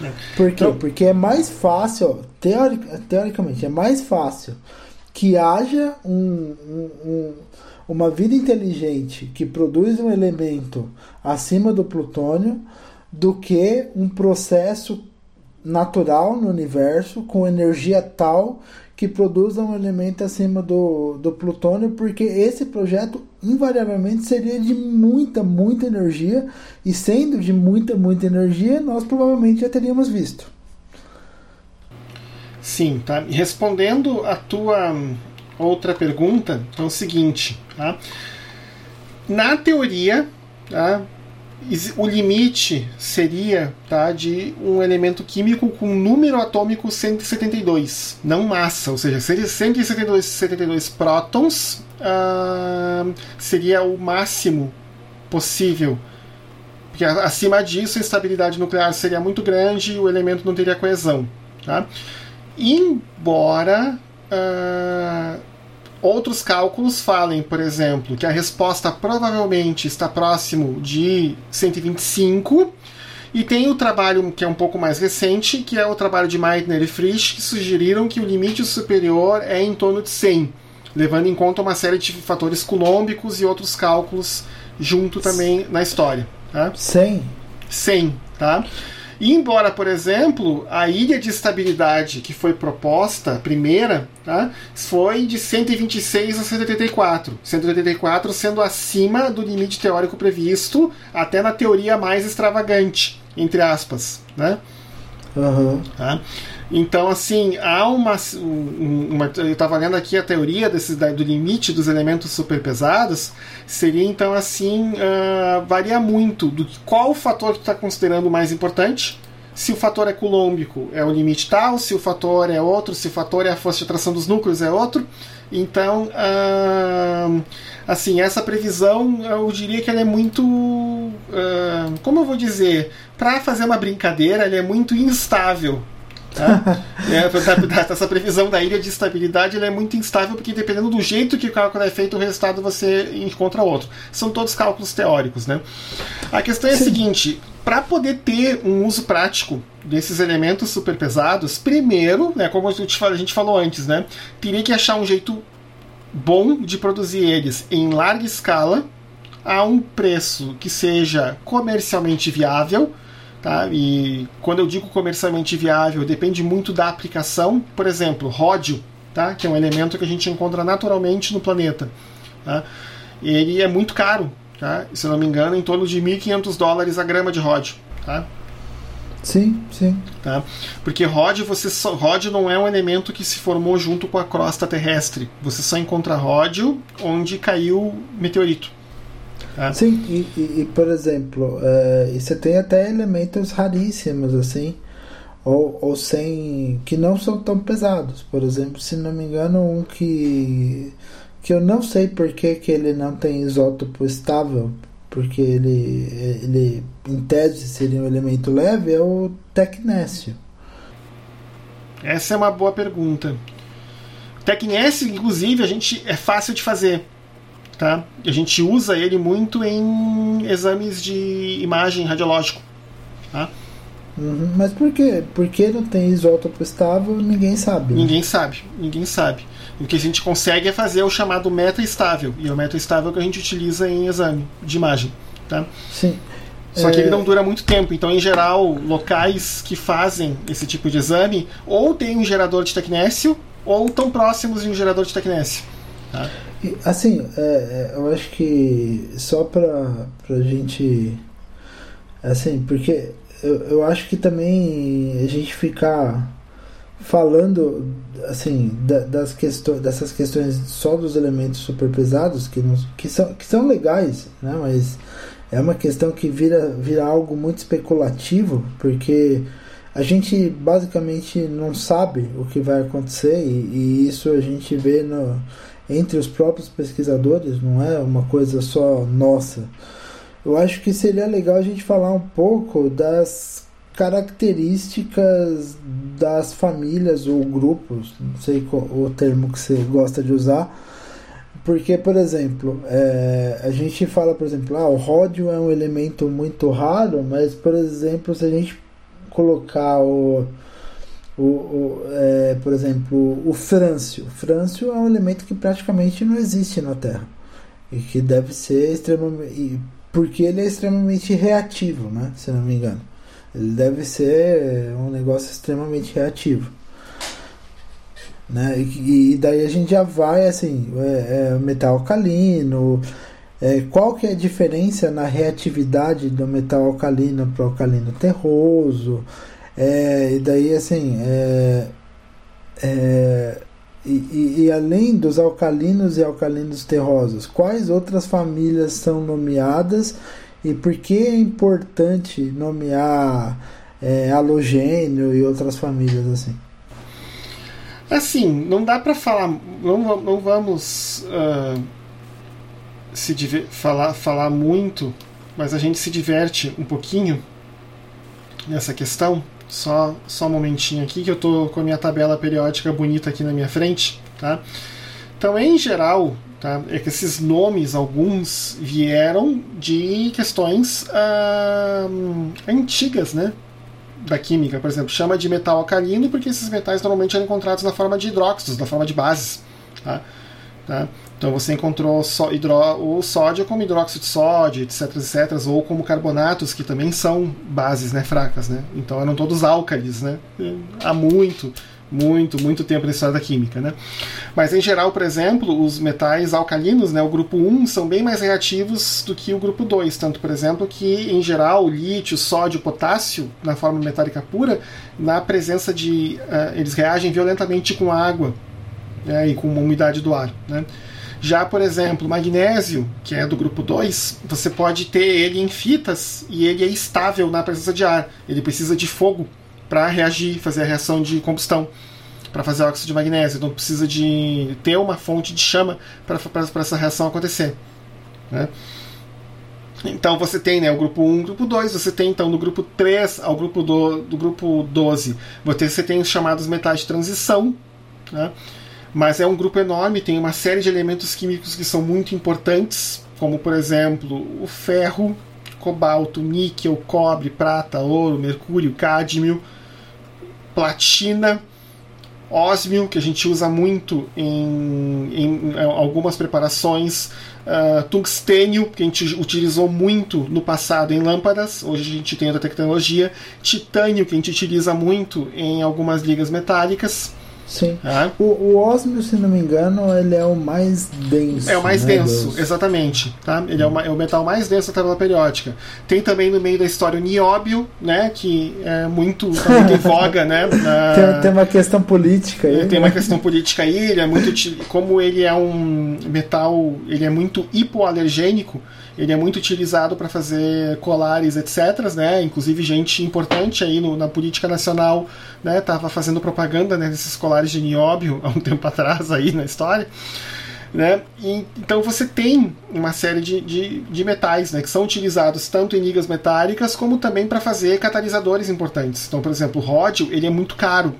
É. Por quê? Então, Porque é mais fácil, teoric, teoricamente, é mais fácil que haja um, um, um, uma vida inteligente que produz um elemento acima do plutônio do que um processo natural no universo com energia tal que produza um elemento acima do, do plutônio, porque esse projeto invariavelmente seria de muita, muita energia, e sendo de muita, muita energia, nós provavelmente já teríamos visto. Sim, tá. Respondendo a tua outra pergunta, é o seguinte, tá? Na teoria, tá? O limite seria tá, de um elemento químico com número atômico 172, não massa, ou seja, 172 72 prótons uh, seria o máximo possível. Porque acima disso a estabilidade nuclear seria muito grande e o elemento não teria coesão. Tá? Embora uh, outros cálculos falem, por exemplo, que a resposta provavelmente está próximo de 125, e tem o trabalho que é um pouco mais recente, que é o trabalho de Meitner e Frisch, que sugeriram que o limite superior é em torno de 100, levando em conta uma série de fatores colômbicos e outros cálculos junto também na história. Tá? 100? 100, tá? E embora, por exemplo, a ilha de estabilidade que foi proposta, a primeira, tá, foi de 126 a 184. 184 sendo acima do limite teórico previsto, até na teoria mais extravagante, entre aspas. Né? Uhum. Tá? Então, assim, há uma. uma eu estava lendo aqui a teoria desse, do limite dos elementos superpesados. Seria, então, assim, uh, varia muito do qual o fator que está considerando mais importante. Se o fator é colômbico, é o limite tal. Se o fator é outro, se o fator é a força de atração dos núcleos, é outro. Então, uh, assim, essa previsão, eu diria que ela é muito. Uh, como eu vou dizer? Para fazer uma brincadeira, ela é muito instável. Tá? é, essa previsão da ilha de estabilidade é muito instável, porque dependendo do jeito que o cálculo é feito, o resultado você encontra outro. São todos cálculos teóricos. Né? A questão é a seguinte: para poder ter um uso prático desses elementos super pesados, primeiro, né, como a gente, a gente falou antes, né, teria que achar um jeito bom de produzir eles em larga escala a um preço que seja comercialmente viável. Tá? E quando eu digo comercialmente viável, depende muito da aplicação. Por exemplo, ródio, tá? que é um elemento que a gente encontra naturalmente no planeta. Tá? Ele é muito caro, tá? se não me engano, em torno de 1.500 dólares a grama de ródio. Tá? Sim, sim. Tá? Porque ródio, você só, ródio não é um elemento que se formou junto com a crosta terrestre. Você só encontra ródio onde caiu meteorito. Tá? Sim, e, e, por exemplo, uh, você tem até elementos raríssimos assim, ou, ou sem que não são tão pesados. Por exemplo, se não me engano, um que que eu não sei por que, que ele não tem isótopo estável, porque ele, ele em tese seria um elemento leve, é o tecnécio. Essa é uma boa pergunta. Tecnécio, inclusive, a gente é fácil de fazer. Tá? A gente usa ele muito em exames de imagem radiológico. Tá? Uhum, mas por quê? Porque não tem isótopo estável, ninguém sabe. Né? Ninguém sabe, ninguém sabe. O que a gente consegue é fazer o chamado meta-estável. E é o meta-estável que a gente utiliza em exame de imagem. Tá? Sim. Só que ele é. não dura muito tempo. Então, em geral, locais que fazem esse tipo de exame ou tem um gerador de tecnécio ou estão próximos de um gerador de tecnécio. Tá? Assim, é, é, eu acho que só para a gente. Assim, porque eu, eu acho que também a gente ficar falando assim da, das questões dessas questões só dos elementos super pesados que, não, que, são, que são legais né mas é uma questão que vira, vira algo muito especulativo porque a gente basicamente não sabe o que vai acontecer e, e isso a gente vê no, entre os próprios pesquisadores não é uma coisa só nossa. Eu acho que seria legal a gente falar um pouco das características das famílias ou grupos, não sei qual, o termo que você gosta de usar, porque, por exemplo, é, a gente fala, por exemplo, ah, o ródio é um elemento muito raro, mas, por exemplo, se a gente colocar o, o, o é, por exemplo, o frâncio, o é um elemento que praticamente não existe na Terra e que deve ser extremamente porque ele é extremamente reativo, né? Se não me engano. Ele deve ser um negócio extremamente reativo. Né? E, e daí a gente já vai assim, é, é metal alcalino. É, qual que é a diferença na reatividade do metal alcalino para o alcalino terroso? É, e daí assim, é, é e, e, além dos alcalinos e alcalinos terrosos, quais outras famílias são nomeadas e por que é importante nomear é, halogênio e outras famílias assim? Assim, não dá para falar, não, não vamos uh, se falar, falar muito, mas a gente se diverte um pouquinho nessa questão. Só, só um momentinho aqui que eu estou com a minha tabela periódica bonita aqui na minha frente. Tá? Então, em geral, tá, é que esses nomes, alguns, vieram de questões ah, antigas, né? Da química, por exemplo, chama de metal alcalino porque esses metais normalmente eram encontrados na forma de hidróxidos, na forma de bases. Tá? Tá? Então você encontrou só hidro... o sódio como hidróxido de sódio, etc, etc, ou como carbonatos, que também são bases né, fracas. Né? Então eram todos álcalis, né? há muito, muito, muito tempo na história da química. Né? Mas em geral, por exemplo, os metais alcalinos, né, o grupo 1, são bem mais reativos do que o grupo 2. Tanto, por exemplo, que em geral o lítio, sódio potássio, na forma metálica pura, na presença de. Uh, eles reagem violentamente com água né, e com a umidade do ar. Né? Já, por exemplo, magnésio, que é do grupo 2, você pode ter ele em fitas e ele é estável na presença de ar. Ele precisa de fogo para reagir, fazer a reação de combustão, para fazer óxido de magnésio. Então precisa de ter uma fonte de chama para essa reação acontecer. Né? Então você tem né, o grupo 1 e o grupo 2, você tem então do grupo 3 ao grupo do, do grupo 12, você tem os chamados metais de transição. Né? Mas é um grupo enorme, tem uma série de elementos químicos que são muito importantes, como por exemplo o ferro, cobalto, níquel, cobre, prata, ouro, mercúrio, cádmio, platina, ósmio, que a gente usa muito em, em algumas preparações, uh, tungstênio, que a gente utilizou muito no passado em lâmpadas, hoje a gente tem outra tecnologia, titânio, que a gente utiliza muito em algumas ligas metálicas. Sim. Ah. O, o ósmio, se não me engano, ele é o mais denso. É o mais né, denso, Deus. exatamente. Tá? Ele é, uma, é, o metal mais denso da tabela periódica. Tem também no meio da história o nióbio, né? Que é muito em voga, né? Na... Tem, tem, uma questão política aí. Tem né? uma questão política aí, ele é muito. Como ele é um metal, ele é muito hipoalergênico ele é muito utilizado para fazer colares, etc. Né? Inclusive gente importante aí no, na política nacional estava né? fazendo propaganda né, desses colares de nióbio há um tempo atrás aí na história. Né? E, então você tem uma série de, de, de, metais né, que são utilizados tanto em ligas metálicas como também para fazer catalisadores importantes. Então, por exemplo, o ródio ele é muito caro,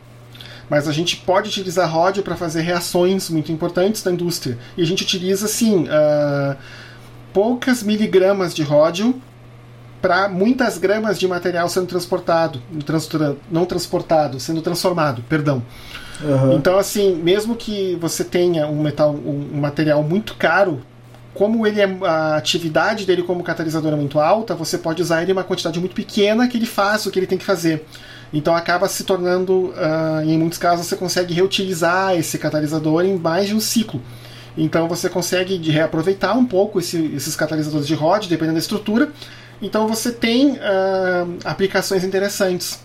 mas a gente pode utilizar ródio para fazer reações muito importantes da indústria. E a gente utiliza, assim, uh, poucas miligramas de ródio para muitas gramas de material sendo transportado, não transportado, sendo transformado, perdão. Uhum. Então, assim, mesmo que você tenha um metal, um material muito caro, como ele é, a atividade dele como catalisador é muito alta, você pode usar ele em uma quantidade muito pequena que ele faz o que ele tem que fazer. Então acaba se tornando, uh, em muitos casos, você consegue reutilizar esse catalisador em mais de um ciclo. Então você consegue reaproveitar um pouco esse, esses catalisadores de rod, dependendo da estrutura. Então você tem uh, aplicações interessantes.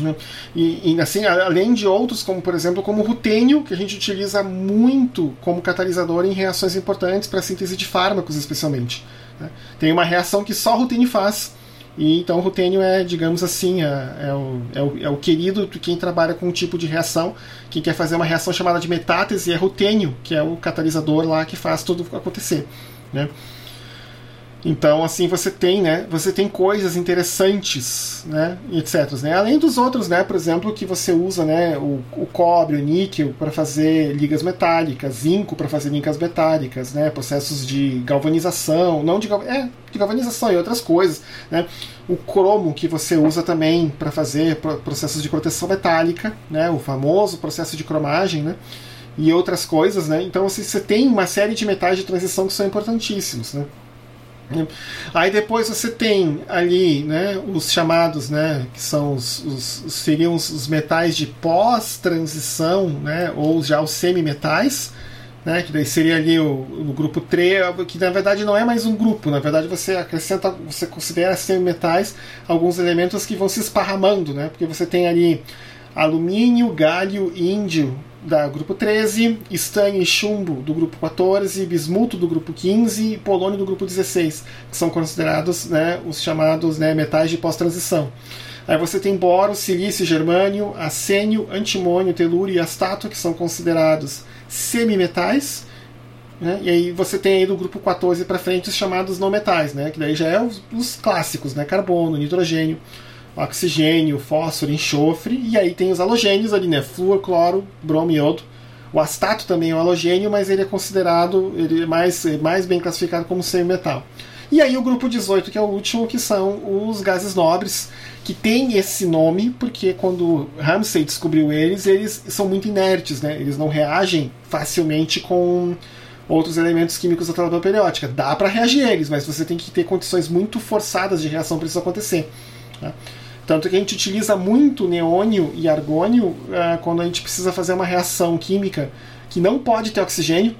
Né? E, e, assim, além de outros, como por exemplo como o rutênio, que a gente utiliza muito como catalisador em reações importantes para síntese de fármacos, especialmente. Né? Tem uma reação que só o rutênio faz, e então o rutênio é, digamos assim, é, é, o, é, o, é o querido de quem trabalha com um tipo de reação, quem quer fazer uma reação chamada de metátese é rutênio, que é o catalisador lá que faz tudo acontecer. Né? Então, assim, você tem, né? Você tem coisas interessantes, né? Etc. Né? Além dos outros, né? Por exemplo, que você usa, né? O, o cobre, o níquel para fazer ligas metálicas, zinco para fazer ligas metálicas, né? Processos de galvanização, não de, é, de galvanização e outras coisas, né? O cromo que você usa também para fazer processos de proteção metálica, né? O famoso processo de cromagem, né? E outras coisas, né? Então, assim, você tem uma série de metais de transição que são importantíssimos, né? Aí depois você tem ali né, os chamados, né, que são os, os seriam os, os, metais de pós-transição, né, ou já os semimetais, né, que daí seria ali o, o grupo 3, que na verdade não é mais um grupo, na verdade você acrescenta, você considera semimetais alguns elementos que vão se esparramando, né, porque você tem ali alumínio, galho, índio, da grupo 13, estanho e chumbo do grupo 14, bismuto do grupo 15 e polônio do grupo 16, que são considerados né, os chamados né, metais de pós-transição. Aí você tem boro, silício, germânio, arsênio, antimônio, telúrio e astato, que são considerados semimetais. Né? E aí você tem aí do grupo 14 para frente os chamados não metais, né? que daí já é os, os clássicos, né? carbono, nitrogênio, oxigênio, fósforo, enxofre, e aí tem os halogênios ali, né? Flúor, cloro, bromo e iodo. O astato também é um halogênio, mas ele é considerado, ele é mais, é mais bem classificado como semimetal. E aí o grupo 18, que é o último, que são os gases nobres, que tem esse nome porque quando Ramsay descobriu eles, eles são muito inertes, né? Eles não reagem facilmente com outros elementos químicos da tabela periódica. Dá para reagir eles, mas você tem que ter condições muito forçadas de reação para isso acontecer. Tá? Tanto que a gente utiliza muito neônio e argônio uh, quando a gente precisa fazer uma reação química que não pode ter oxigênio,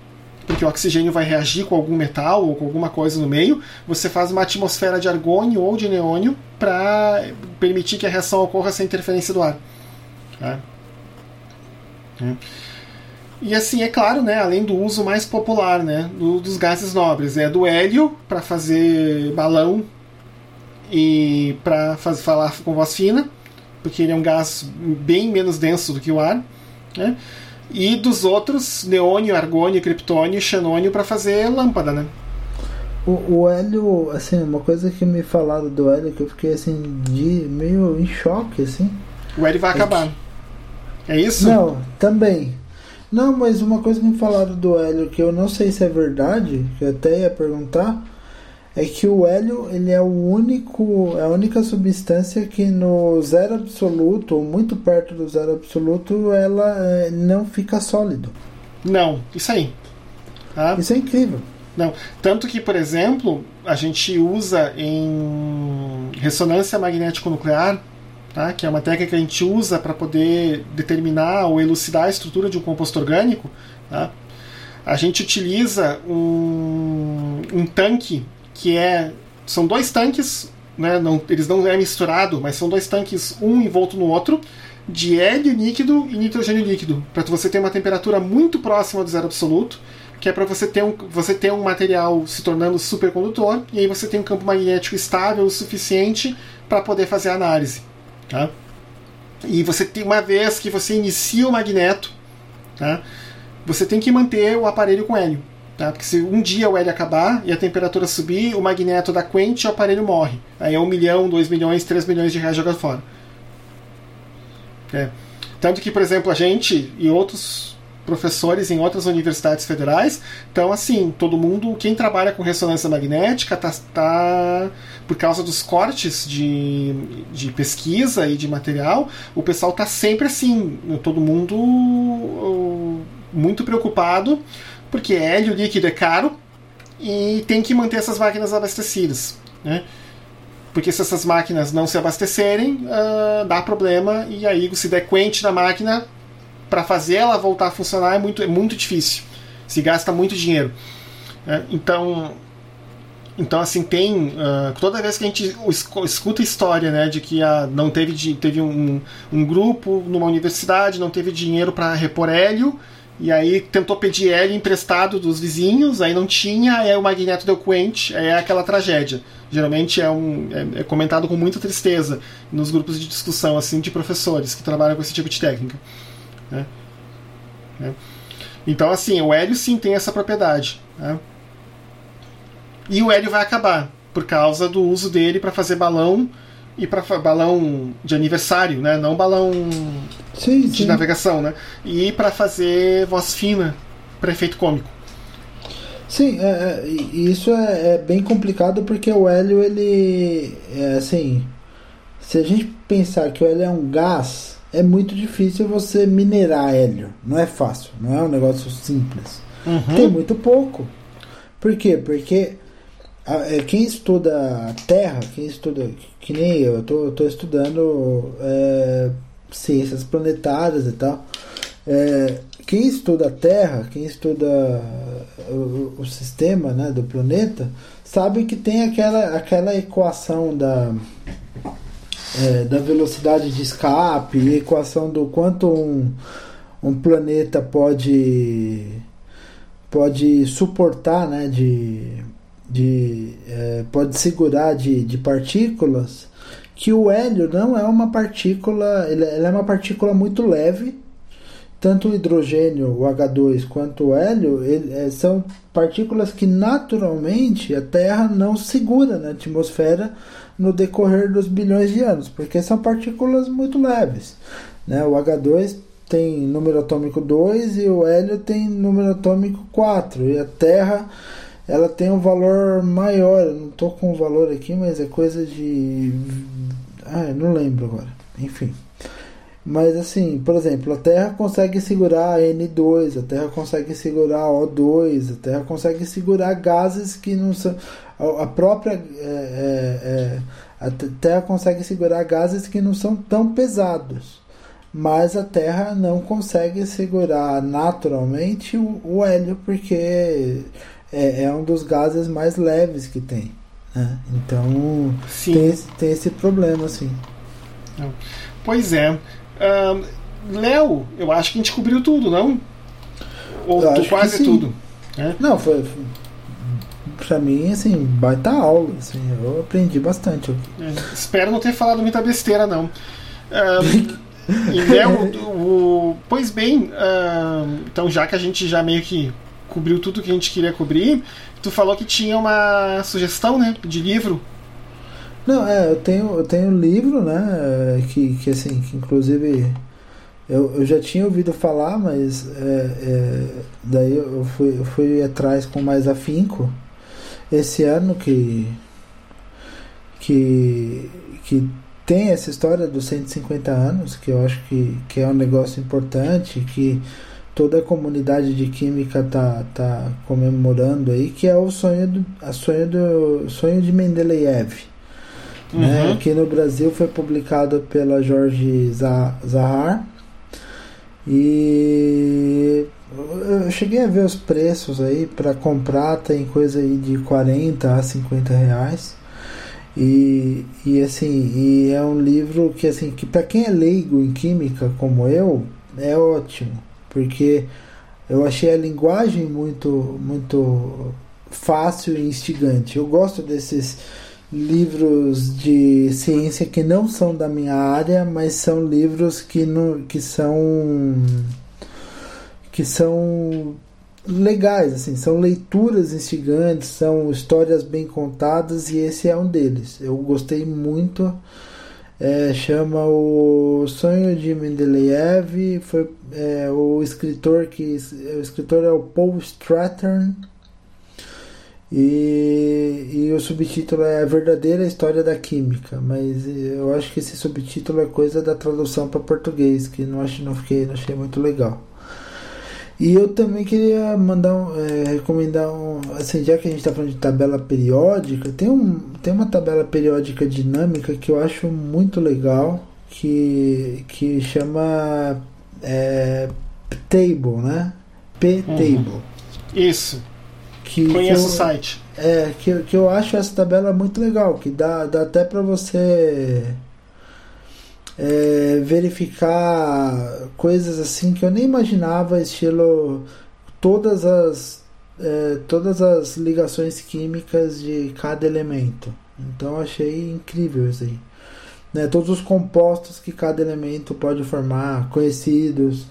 porque o oxigênio vai reagir com algum metal ou com alguma coisa no meio. Você faz uma atmosfera de argônio ou de neônio para permitir que a reação ocorra sem interferência do ar. Tá? É. E assim, é claro, né, além do uso mais popular né, do, dos gases nobres, é do hélio para fazer balão e para falar com voz fina, porque ele é um gás bem menos denso do que o ar, né? E dos outros, neônio, argônio, criptônio xenônio para fazer lâmpada, né? O, o hélio, assim, uma coisa que me falaram do hélio que eu fiquei assim de meio em choque, assim. O hélio vai é acabar. Que... É isso? Não, também. Não, mas uma coisa que me falaram do hélio que eu não sei se é verdade, que eu até ia perguntar, é que o hélio ele é o único, é a única substância que no zero absoluto, ou muito perto do zero absoluto, ela é, não fica sólido. Não, isso aí. Tá? Isso é incrível. Não, tanto que, por exemplo, a gente usa em ressonância magnético-nuclear, tá? que é uma técnica que a gente usa para poder determinar ou elucidar a estrutura de um composto orgânico. Tá? A gente utiliza um, um tanque que é são dois tanques, né, não, eles não é misturado, mas são dois tanques um envolto no outro de hélio líquido e nitrogênio líquido, para você ter uma temperatura muito próxima do zero absoluto, que é para você ter um você ter um material se tornando supercondutor e aí você tem um campo magnético estável o suficiente para poder fazer a análise, tá? E você tem uma vez que você inicia o magneto, tá? Você tem que manter o aparelho com hélio. Tá? Porque se um dia o hélio acabar e a temperatura subir, o magneto dá quente e o aparelho morre. Aí é um milhão, dois milhões, três milhões de reais jogado fora. É. Tanto que, por exemplo, a gente e outros professores em outras universidades federais, então assim, todo mundo, quem trabalha com ressonância magnética, tá, tá por causa dos cortes de, de pesquisa e de material, o pessoal tá sempre assim, todo mundo muito preocupado porque hélio líquido é caro e tem que manter essas máquinas abastecidas. Né? Porque se essas máquinas não se abastecerem, uh, dá problema e aí se der quente na máquina, para fazer ela voltar a funcionar é muito, é muito difícil. Se gasta muito dinheiro. Né? Então, então, assim, tem. Uh, toda vez que a gente escuta história né, de que uh, não teve, teve um, um grupo numa universidade, não teve dinheiro para repor hélio, e aí tentou pedir hélio emprestado dos vizinhos, aí não tinha, aí o magneto deu quente, é aquela tragédia. Geralmente é, um, é, é, comentado com muita tristeza nos grupos de discussão assim de professores que trabalham com esse tipo de técnica. Né? É. Então, assim, o hélio sim tem essa propriedade. Né? E o hélio vai acabar por causa do uso dele para fazer balão e para balão de aniversário, né? Não balão sim, de sim. navegação, né? E para fazer voz fina para efeito cômico. Sim, é, é, isso é, é, bem complicado porque o hélio ele é assim, se a gente pensar que o hélio é um gás, é muito difícil você minerar hélio. Não é fácil, não é um negócio simples. Uhum. Tem muito pouco. Por quê? Porque quem estuda Terra, quem estuda, que nem eu, eu tô, tô estudando é, ciências planetárias e tal. É, quem estuda a Terra, quem estuda o, o, sistema né, do planeta, sabe que tem aquela, aquela equação da, é, da velocidade de escape, equação do quanto um, um planeta pode, pode suportar né, de de é, pode segurar de, de partículas que o hélio não é uma partícula, ele, é uma partícula muito leve. Tanto o hidrogênio, o H2, quanto o hélio, ele, é, são partículas que naturalmente a Terra não segura na atmosfera no decorrer dos bilhões de anos, porque são partículas muito leves. Né? O H2 tem número atômico 2 e o hélio tem número atômico 4 e a Terra ela tem um valor maior, eu não estou com o valor aqui, mas é coisa de ah, não lembro agora. Enfim. Mas assim, por exemplo, a Terra consegue segurar N2, a Terra consegue segurar O2, a Terra consegue segurar gases que não são. A própria. É, é, é, a Terra consegue segurar gases que não são tão pesados. Mas a Terra não consegue segurar naturalmente o, o hélio, porque é, é, um dos gases mais leves que tem. Né? Então tem esse, tem esse problema, assim. Pois é. Uh, Léo, eu acho que a gente cobriu tudo, não? Ou quase tudo? É? Não, foi, foi. Pra mim, assim, baita aula. Assim, eu aprendi bastante aqui. É, espero não ter falado muita besteira, não. Uh, e Léo, o, o, pois bem, uh, então já que a gente já meio que cobriu tudo que a gente queria cobrir, tu falou que tinha uma sugestão, né, de livro não, é, eu tenho, eu tenho um livro, né? Que, que assim, que inclusive eu, eu já tinha ouvido falar, mas é, é, daí eu fui, eu fui atrás com mais afinco esse ano que, que, que tem essa história dos 150 anos, que eu acho que, que é um negócio importante, que toda a comunidade de química tá, tá comemorando aí, que é o sonho do, a sonho do sonho de Mendeleev. Né? Uhum. Né? Aqui no Brasil foi publicado pela Jorge Zahar. E eu cheguei a ver os preços aí para comprar, tem coisa aí de 40 a 50 reais. E, e assim, e é um livro que assim, que para quem é leigo em química como eu, é ótimo, porque eu achei a linguagem muito muito fácil e instigante. Eu gosto desses livros de ciência que não são da minha área, mas são livros que, no, que são que são legais, assim, são leituras instigantes, são histórias bem contadas e esse é um deles. Eu gostei muito. É, chama o Sonho de Mendeleev, foi é, o escritor que o escritor é o Paul Strathern e, e o subtítulo é A Verdadeira História da Química, mas eu acho que esse subtítulo é coisa da tradução para português, que não, acho, não, fiquei, não achei muito legal. E eu também queria mandar um, é, recomendar um, assim, já que a gente está falando de tabela periódica, tem, um, tem uma tabela periódica dinâmica que eu acho muito legal, que, que chama é, Table, né? P-Table. Uhum. Isso. Que, Conheço que eu, o site. É, que, que eu acho essa tabela muito legal, que dá, dá até para você é, verificar coisas assim que eu nem imaginava, estilo todas as é, todas as ligações químicas de cada elemento. Então achei incrível isso aí. Né, todos os compostos que cada elemento pode formar, conhecidos,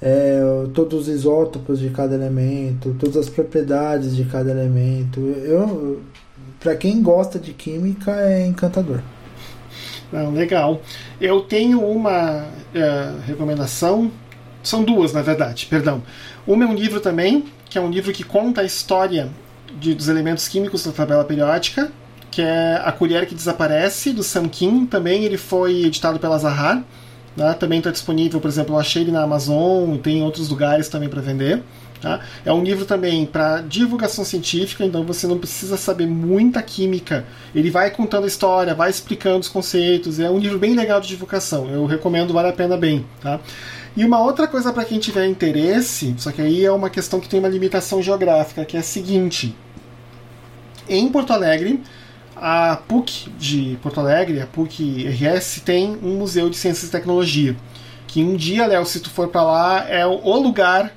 é, todos os isótopos de cada elemento, todas as propriedades de cada elemento. Eu, para quem gosta de química, é encantador. Não, legal. Eu tenho uma é, recomendação, são duas na verdade, perdão. Uma é um livro também, que é um livro que conta a história de, dos elementos químicos da tabela periódica, que é A Colher que Desaparece, do Sam Kim. Também ele foi editado pela Zahar. Né? Também está disponível, por exemplo, eu achei ele na Amazon, tem em outros lugares também para vender. Tá? É um livro também para divulgação científica, então você não precisa saber muita química. Ele vai contando a história, vai explicando os conceitos. É um livro bem legal de divulgação. Eu recomendo, vale a pena bem. Tá? E uma outra coisa para quem tiver interesse, só que aí é uma questão que tem uma limitação geográfica, que é a seguinte: em Porto Alegre a PUC de Porto Alegre, a PUC RS, tem um museu de ciências e tecnologia. Que um dia, Léo, se tu for para lá, é o lugar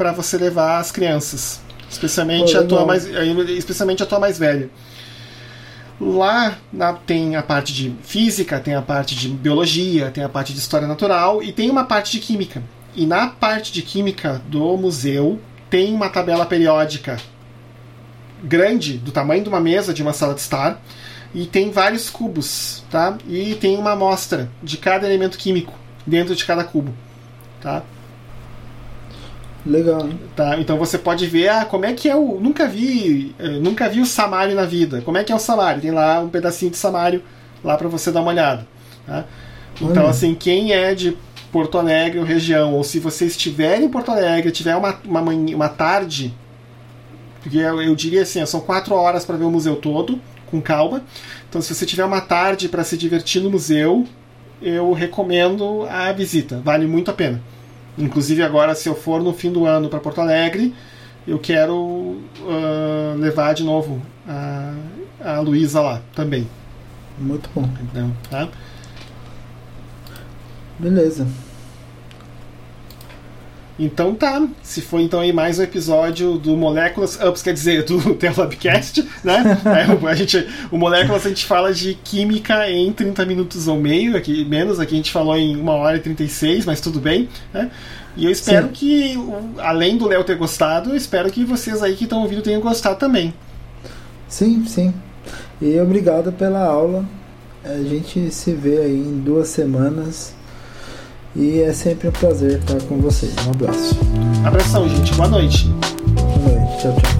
para você levar as crianças, especialmente a tua mais, especialmente a tua mais velha. Lá na, tem a parte de física, tem a parte de biologia, tem a parte de história natural e tem uma parte de química. E na parte de química do museu tem uma tabela periódica grande, do tamanho de uma mesa de uma sala de estar, e tem vários cubos, tá? E tem uma amostra de cada elemento químico dentro de cada cubo, tá? Legal, hein? Tá, então você pode ver ah, como é que é o. Nunca vi. eh, Nunca vi o Samário na vida. Como é que é o Samário? Tem lá um pedacinho de Samário lá para você dar uma olhada. Tá? Então, Olha. assim, quem é de Porto Alegre ou região, ou se você estiver em Porto Alegre, tiver uma, uma, manhã- uma tarde, porque eu, eu diria assim, são quatro horas para ver o museu todo, com calma. Então, se você tiver uma tarde para se divertir no museu, eu recomendo a visita. Vale muito a pena. Inclusive agora, se eu for no fim do ano para Porto Alegre, eu quero ah, levar de novo a, a Luísa lá também. Muito bom. Então, tá? Beleza. Então tá, se foi então aí mais um episódio do Moléculas Ups, quer dizer, do Telabcast, né? É, o- a gente, o Moléculas a gente fala de química em 30 minutos ou meio, aqui menos, aqui a gente falou em 1 hora e 36, mas tudo bem, né? E eu espero Sim. que, além do Léo ter gostado, eu espero que vocês aí que estão ouvindo tenham gostado também. Sim, sim. E obrigado pela aula. A gente se vê aí em duas semanas. E é sempre um prazer estar com vocês. Um abraço. Abração, gente. Boa noite. Boa noite. Tchau, tchau.